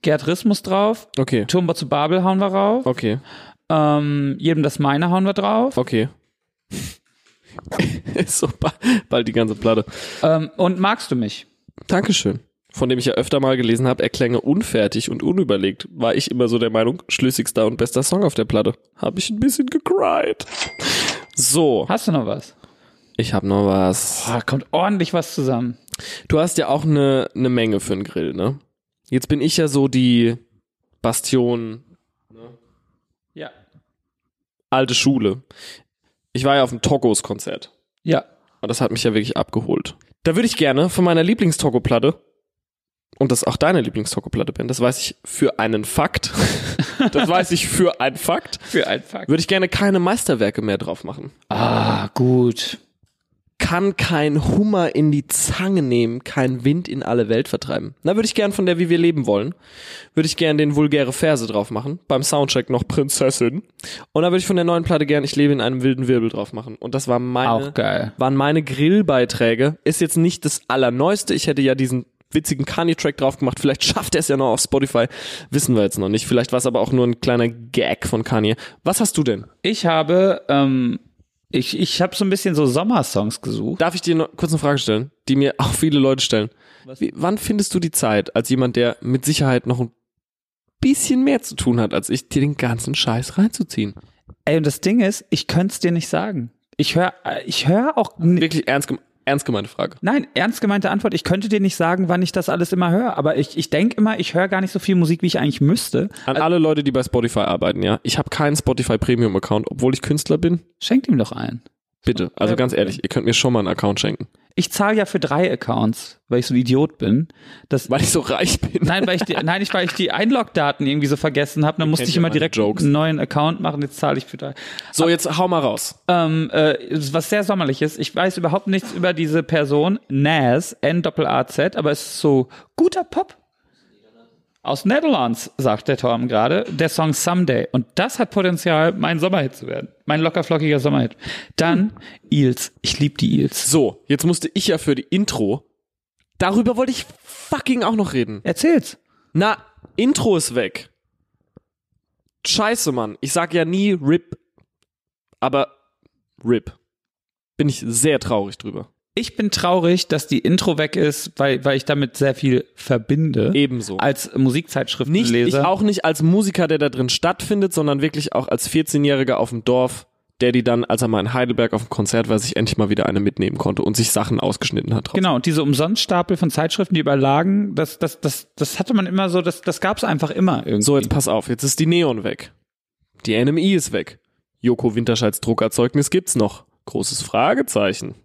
Speaker 2: Gerd Riss muss drauf.
Speaker 1: Okay.
Speaker 2: Turmbau zu Babel hauen wir rauf.
Speaker 1: Okay.
Speaker 2: Ähm, jedem das meine hauen wir drauf.
Speaker 1: Okay. Ist so ba- bald die ganze Platte.
Speaker 2: Ähm, und magst du mich?
Speaker 1: Dankeschön. Von dem ich ja öfter mal gelesen habe, er klänge unfertig und unüberlegt, war ich immer so der Meinung, schlüssigster und bester Song auf der Platte. Habe ich ein bisschen gecried. So,
Speaker 2: Hast du noch was?
Speaker 1: ich habe noch was.
Speaker 2: Boah, kommt ordentlich was zusammen.
Speaker 1: Du hast ja auch eine ne Menge für einen Grill, ne? Jetzt bin ich ja so die Bastion
Speaker 2: Ja.
Speaker 1: alte Schule. Ich war ja auf dem Togos-Konzert.
Speaker 2: Ja.
Speaker 1: Und das hat mich ja wirklich abgeholt. Da würde ich gerne von meiner Lieblingstogo-Platte, und das auch deine Lieblingstogo-Platte bin, das weiß ich für einen Fakt, das weiß ich für einen Fakt,
Speaker 2: Für ein Fakt.
Speaker 1: würde ich gerne keine Meisterwerke mehr drauf machen.
Speaker 2: Ah, gut.
Speaker 1: Kann kein Hummer in die Zange nehmen, kein Wind in alle Welt vertreiben. Da würde ich gern von der Wie wir leben wollen, würde ich gern den vulgäre Verse drauf machen, beim Soundcheck noch Prinzessin. Und da würde ich von der neuen Platte gern Ich lebe in einem wilden Wirbel drauf machen. Und das war meine
Speaker 2: Auch geil.
Speaker 1: waren meine Grillbeiträge. Ist jetzt nicht das allerneueste. Ich hätte ja diesen witzigen Kanye-Track drauf gemacht. Vielleicht schafft er es ja noch auf Spotify. Wissen wir jetzt noch nicht. Vielleicht war es aber auch nur ein kleiner Gag von Kanye. Was hast du denn?
Speaker 2: Ich habe, ähm, ich, ich habe so ein bisschen so Sommersongs gesucht.
Speaker 1: Darf ich dir noch kurz eine Frage stellen, die mir auch viele Leute stellen? Wie, wann findest du die Zeit, als jemand, der mit Sicherheit noch ein bisschen mehr zu tun hat, als ich, dir den ganzen Scheiß reinzuziehen?
Speaker 2: Ey, und das Ding ist, ich könnte es dir nicht sagen. Ich höre ich hör auch n-
Speaker 1: Wirklich ernst, gem- ernst gemeinte Frage.
Speaker 2: Nein, ernst gemeinte Antwort. Ich könnte dir nicht sagen, wann ich das alles immer höre, aber ich, ich denke immer, ich höre gar nicht so viel Musik, wie ich eigentlich müsste.
Speaker 1: An alle Leute, die bei Spotify arbeiten, ja. Ich habe keinen Spotify Premium Account, obwohl ich Künstler bin.
Speaker 2: Schenkt ihm doch einen.
Speaker 1: Bitte. Also ganz ehrlich, ihr könnt mir schon mal einen Account schenken.
Speaker 2: Ich zahle ja für drei Accounts, weil ich so ein Idiot bin. Das,
Speaker 1: Weil ich so reich bin.
Speaker 2: nein, weil ich die, nein, nicht weil ich die Einlogdaten irgendwie so vergessen habe. Dann musste
Speaker 1: kennt
Speaker 2: ich immer direkt
Speaker 1: Jokes.
Speaker 2: einen neuen Account machen. Jetzt zahle ich für drei.
Speaker 1: So, jetzt hau mal raus.
Speaker 2: Ähm, äh, was sehr sommerlich ist. Ich weiß überhaupt nichts über diese Person. Naz, N-A-Z, aber es ist so guter Pop. Aus Netherlands, sagt der Torm gerade, der Song Someday. Und das hat Potenzial, mein Sommerhit zu werden. Mein lockerflockiger Sommerhit. Dann Eels. Ich liebe die Eels.
Speaker 1: So, jetzt musste ich ja für die Intro. Darüber wollte ich fucking auch noch reden.
Speaker 2: Erzähl's.
Speaker 1: Na, Intro ist weg. Scheiße, Mann. Ich sag ja nie RIP. Aber RIP. Bin ich sehr traurig drüber.
Speaker 2: Ich bin traurig, dass die Intro weg ist, weil, weil ich damit sehr viel verbinde.
Speaker 1: Ebenso.
Speaker 2: Als
Speaker 1: Nicht, ich
Speaker 2: Musikzeitschriftenleser.
Speaker 1: auch nicht als Musiker, der da drin stattfindet, sondern wirklich auch als 14-Jähriger auf dem Dorf, der die dann, als er mal in Heidelberg auf dem Konzert war, sich endlich mal wieder eine mitnehmen konnte und sich Sachen ausgeschnitten hat. drauf.
Speaker 2: Genau, und diese Umsonststapel von Zeitschriften, die überlagen, das, das, das, das hatte man immer so, das, das gab's einfach immer irgendwie.
Speaker 1: So, jetzt pass auf, jetzt ist die Neon weg. Die NMI ist weg. Joko Winterscheids Druckerzeugnis gibt's noch. Großes Fragezeichen.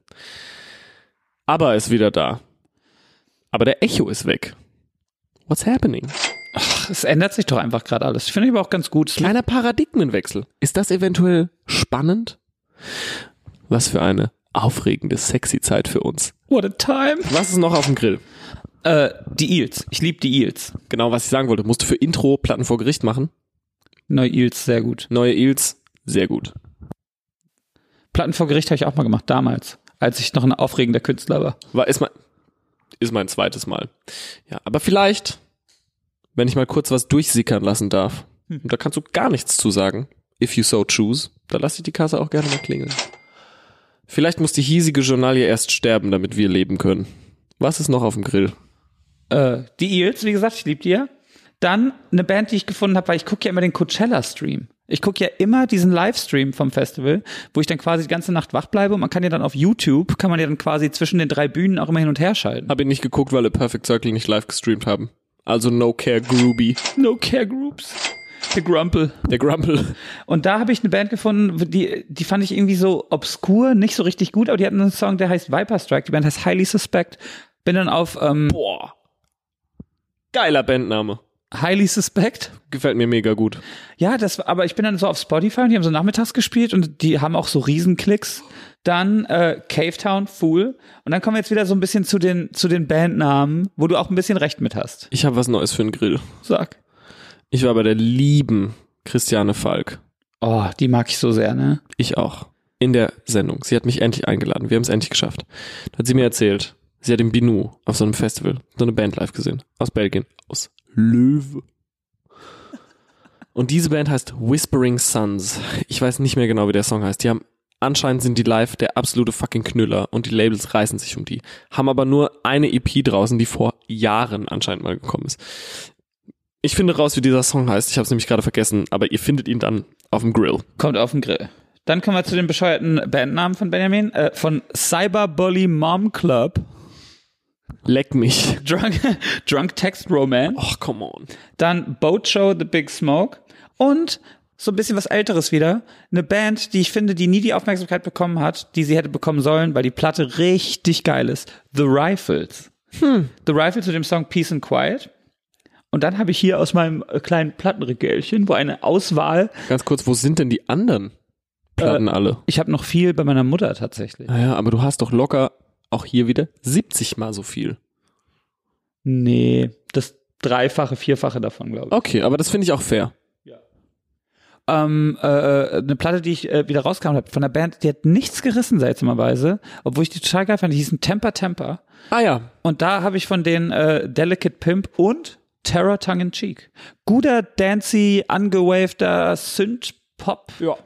Speaker 1: Aber ist wieder da. Aber der Echo ist weg. What's happening?
Speaker 2: Es ändert sich doch einfach gerade alles. Ich finde ich aber auch ganz gut.
Speaker 1: Kleiner Paradigmenwechsel. Ist das eventuell spannend? Was für eine aufregende, sexy Zeit für uns.
Speaker 2: What a time.
Speaker 1: Was ist noch auf dem Grill?
Speaker 2: Äh, die Eels. Ich liebe die Eels.
Speaker 1: Genau, was ich sagen wollte. Musst du für Intro Platten vor Gericht machen?
Speaker 2: Neue Eels, sehr gut.
Speaker 1: Neue Eels, sehr gut.
Speaker 2: Platten vor Gericht habe ich auch mal gemacht, damals. Als ich noch ein aufregender Künstler war.
Speaker 1: War, ist mein, ist mein zweites Mal. Ja, aber vielleicht, wenn ich mal kurz was durchsickern lassen darf, und da kannst du gar nichts zu sagen, if you so choose, da lasse ich die Kasse auch gerne mal klingeln. Vielleicht muss die hiesige Journalie erst sterben, damit wir leben können. Was ist noch auf dem Grill?
Speaker 2: Äh, die Eels, wie gesagt, ich liebe die ja. Dann eine Band, die ich gefunden habe, weil ich gucke ja immer den Coachella-Stream. Ich gucke ja immer diesen Livestream vom Festival, wo ich dann quasi die ganze Nacht wach bleibe und man kann ja dann auf YouTube, kann man ja dann quasi zwischen den drei Bühnen auch immer hin und her schalten.
Speaker 1: Hab ich nicht geguckt, weil wir Perfect Circle nicht live gestreamt haben. Also No Care Groovy.
Speaker 2: No Care Groups. The Grumple.
Speaker 1: Der Grumple.
Speaker 2: Und da habe ich eine Band gefunden, die, die fand ich irgendwie so obskur, nicht so richtig gut, aber die hatten einen Song, der heißt Viper Strike. Die Band heißt Highly Suspect. Bin dann auf ähm,
Speaker 1: Boah. Geiler Bandname.
Speaker 2: Highly Suspect.
Speaker 1: Gefällt mir mega gut.
Speaker 2: Ja, das, aber ich bin dann so auf Spotify und die haben so nachmittags gespielt und die haben auch so Riesenklicks. Dann äh, Cavetown, Fool. Und dann kommen wir jetzt wieder so ein bisschen zu den, zu den Bandnamen, wo du auch ein bisschen recht mit hast.
Speaker 1: Ich habe was Neues für den Grill.
Speaker 2: Sag.
Speaker 1: Ich war bei der lieben Christiane Falk.
Speaker 2: Oh, die mag ich so sehr, ne?
Speaker 1: Ich auch. In der Sendung. Sie hat mich endlich eingeladen. Wir haben es endlich geschafft. Da hat sie mir erzählt, sie hat im Binu auf so einem Festival so eine Band live gesehen. Aus Belgien. Aus Löwe. Und diese Band heißt Whispering Suns. Ich weiß nicht mehr genau, wie der Song heißt. Die haben, anscheinend sind die live der absolute fucking Knüller und die Labels reißen sich um die. Haben aber nur eine EP draußen, die vor Jahren anscheinend mal gekommen ist. Ich finde raus, wie dieser Song heißt. Ich habe es nämlich gerade vergessen, aber ihr findet ihn dann auf dem Grill.
Speaker 2: Kommt auf den Grill. Dann kommen wir zu den bescheuerten Bandnamen von Benjamin. Äh, von Cyberbully Mom Club.
Speaker 1: Leck mich.
Speaker 2: Drunk, Drunk Text Romance.
Speaker 1: Ach, come on.
Speaker 2: Dann Boat Show The Big Smoke. Und so ein bisschen was Älteres wieder. Eine Band, die ich finde, die nie die Aufmerksamkeit bekommen hat, die sie hätte bekommen sollen, weil die Platte richtig geil ist. The Rifles.
Speaker 1: Hm.
Speaker 2: The Rifles mit dem Song Peace and Quiet. Und dann habe ich hier aus meinem äh, kleinen Plattenregälchen, wo eine Auswahl.
Speaker 1: Ganz kurz, wo sind denn die anderen Platten alle?
Speaker 2: Ich habe noch viel bei meiner Mutter tatsächlich.
Speaker 1: Naja, aber du hast doch locker auch hier wieder 70 mal so viel.
Speaker 2: Nee, das Dreifache, Vierfache davon, glaube ich.
Speaker 1: Okay, aber das finde ich auch fair.
Speaker 2: ähm, äh, eine Platte, die ich äh, wieder rauskam habe von der Band, die hat nichts gerissen seltsamerweise, obwohl ich die total geil fand. Die hießen Temper Temper.
Speaker 1: Ah ja,
Speaker 2: Und da habe ich von den äh, Delicate Pimp und Terror Tongue in Cheek. Guter, dancy, angewaveter Synth-Pop.
Speaker 1: Ja.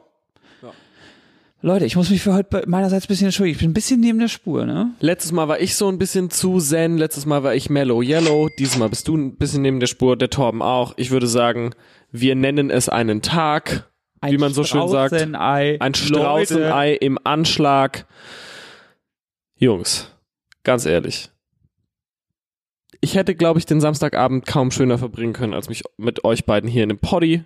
Speaker 2: Leute, ich muss mich für heute meinerseits ein bisschen entschuldigen. Ich bin ein bisschen neben der Spur, ne?
Speaker 1: Letztes Mal war ich so ein bisschen zu zen, letztes Mal war ich mellow yellow, dieses Mal bist du ein bisschen neben der Spur, der Torben auch. Ich würde sagen, wir nennen es einen Tag, wie man so schön sagt. Ein. Straußenei im Anschlag. Jungs, ganz ehrlich. Ich hätte, glaube ich, den Samstagabend kaum schöner verbringen können, als mich mit euch beiden hier in dem Poddy.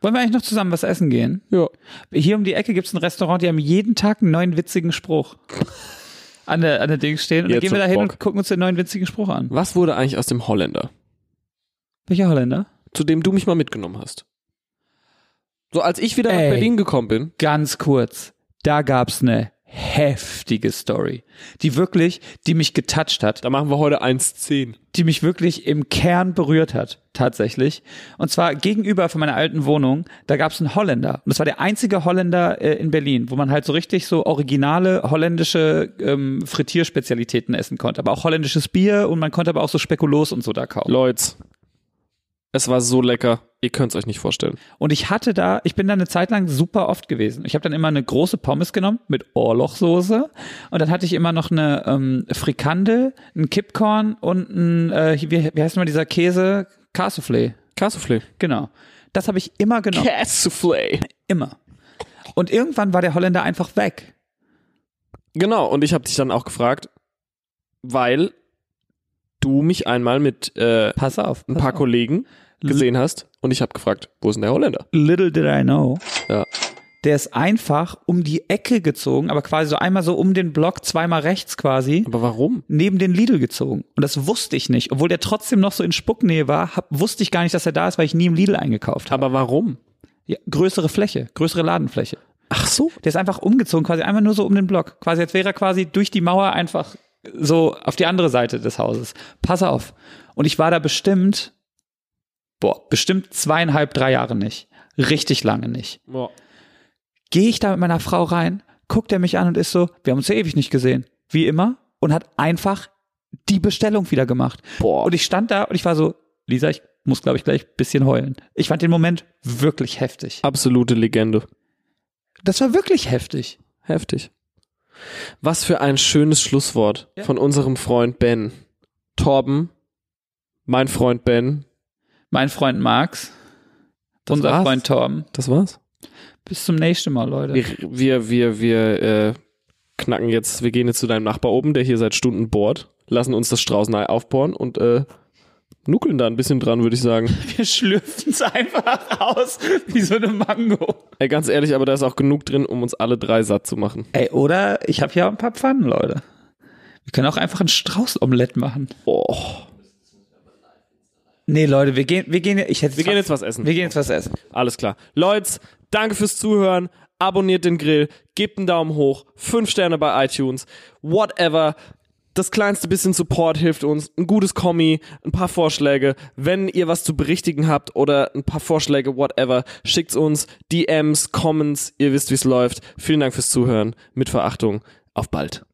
Speaker 2: Wollen wir eigentlich noch zusammen was essen gehen?
Speaker 1: Ja.
Speaker 2: Hier um die Ecke gibt's ein Restaurant, die haben jeden Tag einen neuen witzigen Spruch an der, an der Dings stehen. Und dann gehen wir da hin und gucken uns den neuen witzigen Spruch an.
Speaker 1: Was wurde eigentlich aus dem Holländer,
Speaker 2: Welcher Holländer?
Speaker 1: zu dem du mich mal mitgenommen hast? So, als ich wieder
Speaker 2: Ey.
Speaker 1: nach Berlin gekommen bin,
Speaker 2: Ganz kurz. Da gab's eine heftige Story, die wirklich, die mich getoucht hat,
Speaker 1: da machen wir heute 1,10.
Speaker 2: die mich wirklich im Kern berührt hat, tatsächlich. Und zwar gegenüber von meiner alten Wohnung, da gab's einen Holländer. Und das war der einzige Holländer äh, in Berlin, wo man halt so richtig so originale holländische ähm, Frittierspezialitäten essen konnte. Aber auch holländisches Bier und man konnte aber auch so Spekulos und so da kaufen.
Speaker 1: Leute, es war so lecker. Ihr könnt es euch nicht vorstellen.
Speaker 2: Und ich hatte da, ich bin da eine Zeit lang super oft gewesen. Ich habe dann immer eine große Pommes genommen mit Ohrlochsoße und dann hatte ich immer noch eine ähm, Frikandel, ein Kippkorn und ein, äh, wie, wie heißt mal dieser Käse? Cassoufflé.
Speaker 1: Cassoufflé.
Speaker 2: Genau. Das habe ich immer genommen.
Speaker 1: Cassoufflé.
Speaker 2: Immer. Und irgendwann war der Holländer einfach weg.
Speaker 1: Genau, und ich habe dich dann auch gefragt, weil du mich einmal mit äh,
Speaker 2: Pass auf.
Speaker 1: ein
Speaker 2: pass
Speaker 1: paar
Speaker 2: auf.
Speaker 1: Kollegen gesehen hast und ich habe gefragt, wo ist denn der Holländer?
Speaker 2: Little did I know.
Speaker 1: Ja.
Speaker 2: Der ist einfach um die Ecke gezogen, aber quasi so einmal so um den Block, zweimal rechts quasi.
Speaker 1: Aber warum?
Speaker 2: neben den Lidl gezogen. Und das wusste ich nicht. Obwohl der trotzdem noch so in Spucknähe war, hab, wusste ich gar nicht, dass er da ist, weil ich nie im Lidl eingekauft habe.
Speaker 1: Aber warum?
Speaker 2: Ja, größere Fläche, größere Ladenfläche.
Speaker 1: Ach so.
Speaker 2: Der ist einfach umgezogen, quasi einmal nur so um den Block. Quasi als wäre er quasi durch die Mauer einfach so auf die andere Seite des Hauses. Pass auf. Und ich war da bestimmt, boah, bestimmt zweieinhalb, drei Jahre nicht. Richtig lange nicht.
Speaker 1: Boah.
Speaker 2: Gehe ich da mit meiner Frau rein, guckt er mich an und ist so, wir haben uns ja ewig nicht gesehen. Wie immer. Und hat einfach die Bestellung wieder gemacht.
Speaker 1: Boah.
Speaker 2: Und ich stand da und ich war so, Lisa, ich muss, glaube ich, gleich ein bisschen heulen. Ich fand den Moment wirklich heftig.
Speaker 1: Absolute Legende.
Speaker 2: Das war wirklich heftig.
Speaker 1: Heftig. Was für ein schönes Schlusswort
Speaker 2: Ja.
Speaker 1: von unserem Freund Ben. Torben, mein Freund Ben.
Speaker 2: Mein Freund Max,
Speaker 1: Das
Speaker 2: unser
Speaker 1: war's.
Speaker 2: Freund Torben.
Speaker 1: Das war's.
Speaker 2: Bis zum nächsten Mal, Leute.
Speaker 1: Wir, wir, wir, wir äh, knacken jetzt, wir gehen jetzt zu deinem Nachbar oben, der hier seit Stunden bohrt, lassen uns das Straußenei aufbohren und äh, nuckeln da ein bisschen dran, würde ich sagen.
Speaker 2: Wir schlürfen es einfach aus wie so eine Mango.
Speaker 1: Ey, ganz ehrlich, aber da ist auch genug drin, um uns alle drei satt zu machen.
Speaker 2: Ey, oder ich habe hier auch ein paar Pfannen, Leute. Wir können auch einfach ein Straußomelett machen.
Speaker 1: Oh.
Speaker 2: Nee, Leute, wir gehen, wir gehen, ich hätte
Speaker 1: Wir gehen jetzt was essen.
Speaker 2: wir gehen jetzt was essen.
Speaker 1: Alles klar. Leute, danke fürs Zuhören. Abonniert den Grill, gebt einen Daumen hoch, fünf Sterne bei iTunes, whatever. Das kleinste bisschen Support hilft uns. Ein gutes Kommi, ein paar Vorschläge. Wenn ihr was zu berichtigen habt oder ein paar Vorschläge, whatever, schickt's uns. DMs, Comments, ihr wisst, wie's läuft. Vielen Dank fürs Zuhören. Mit Verachtung. Auf bald.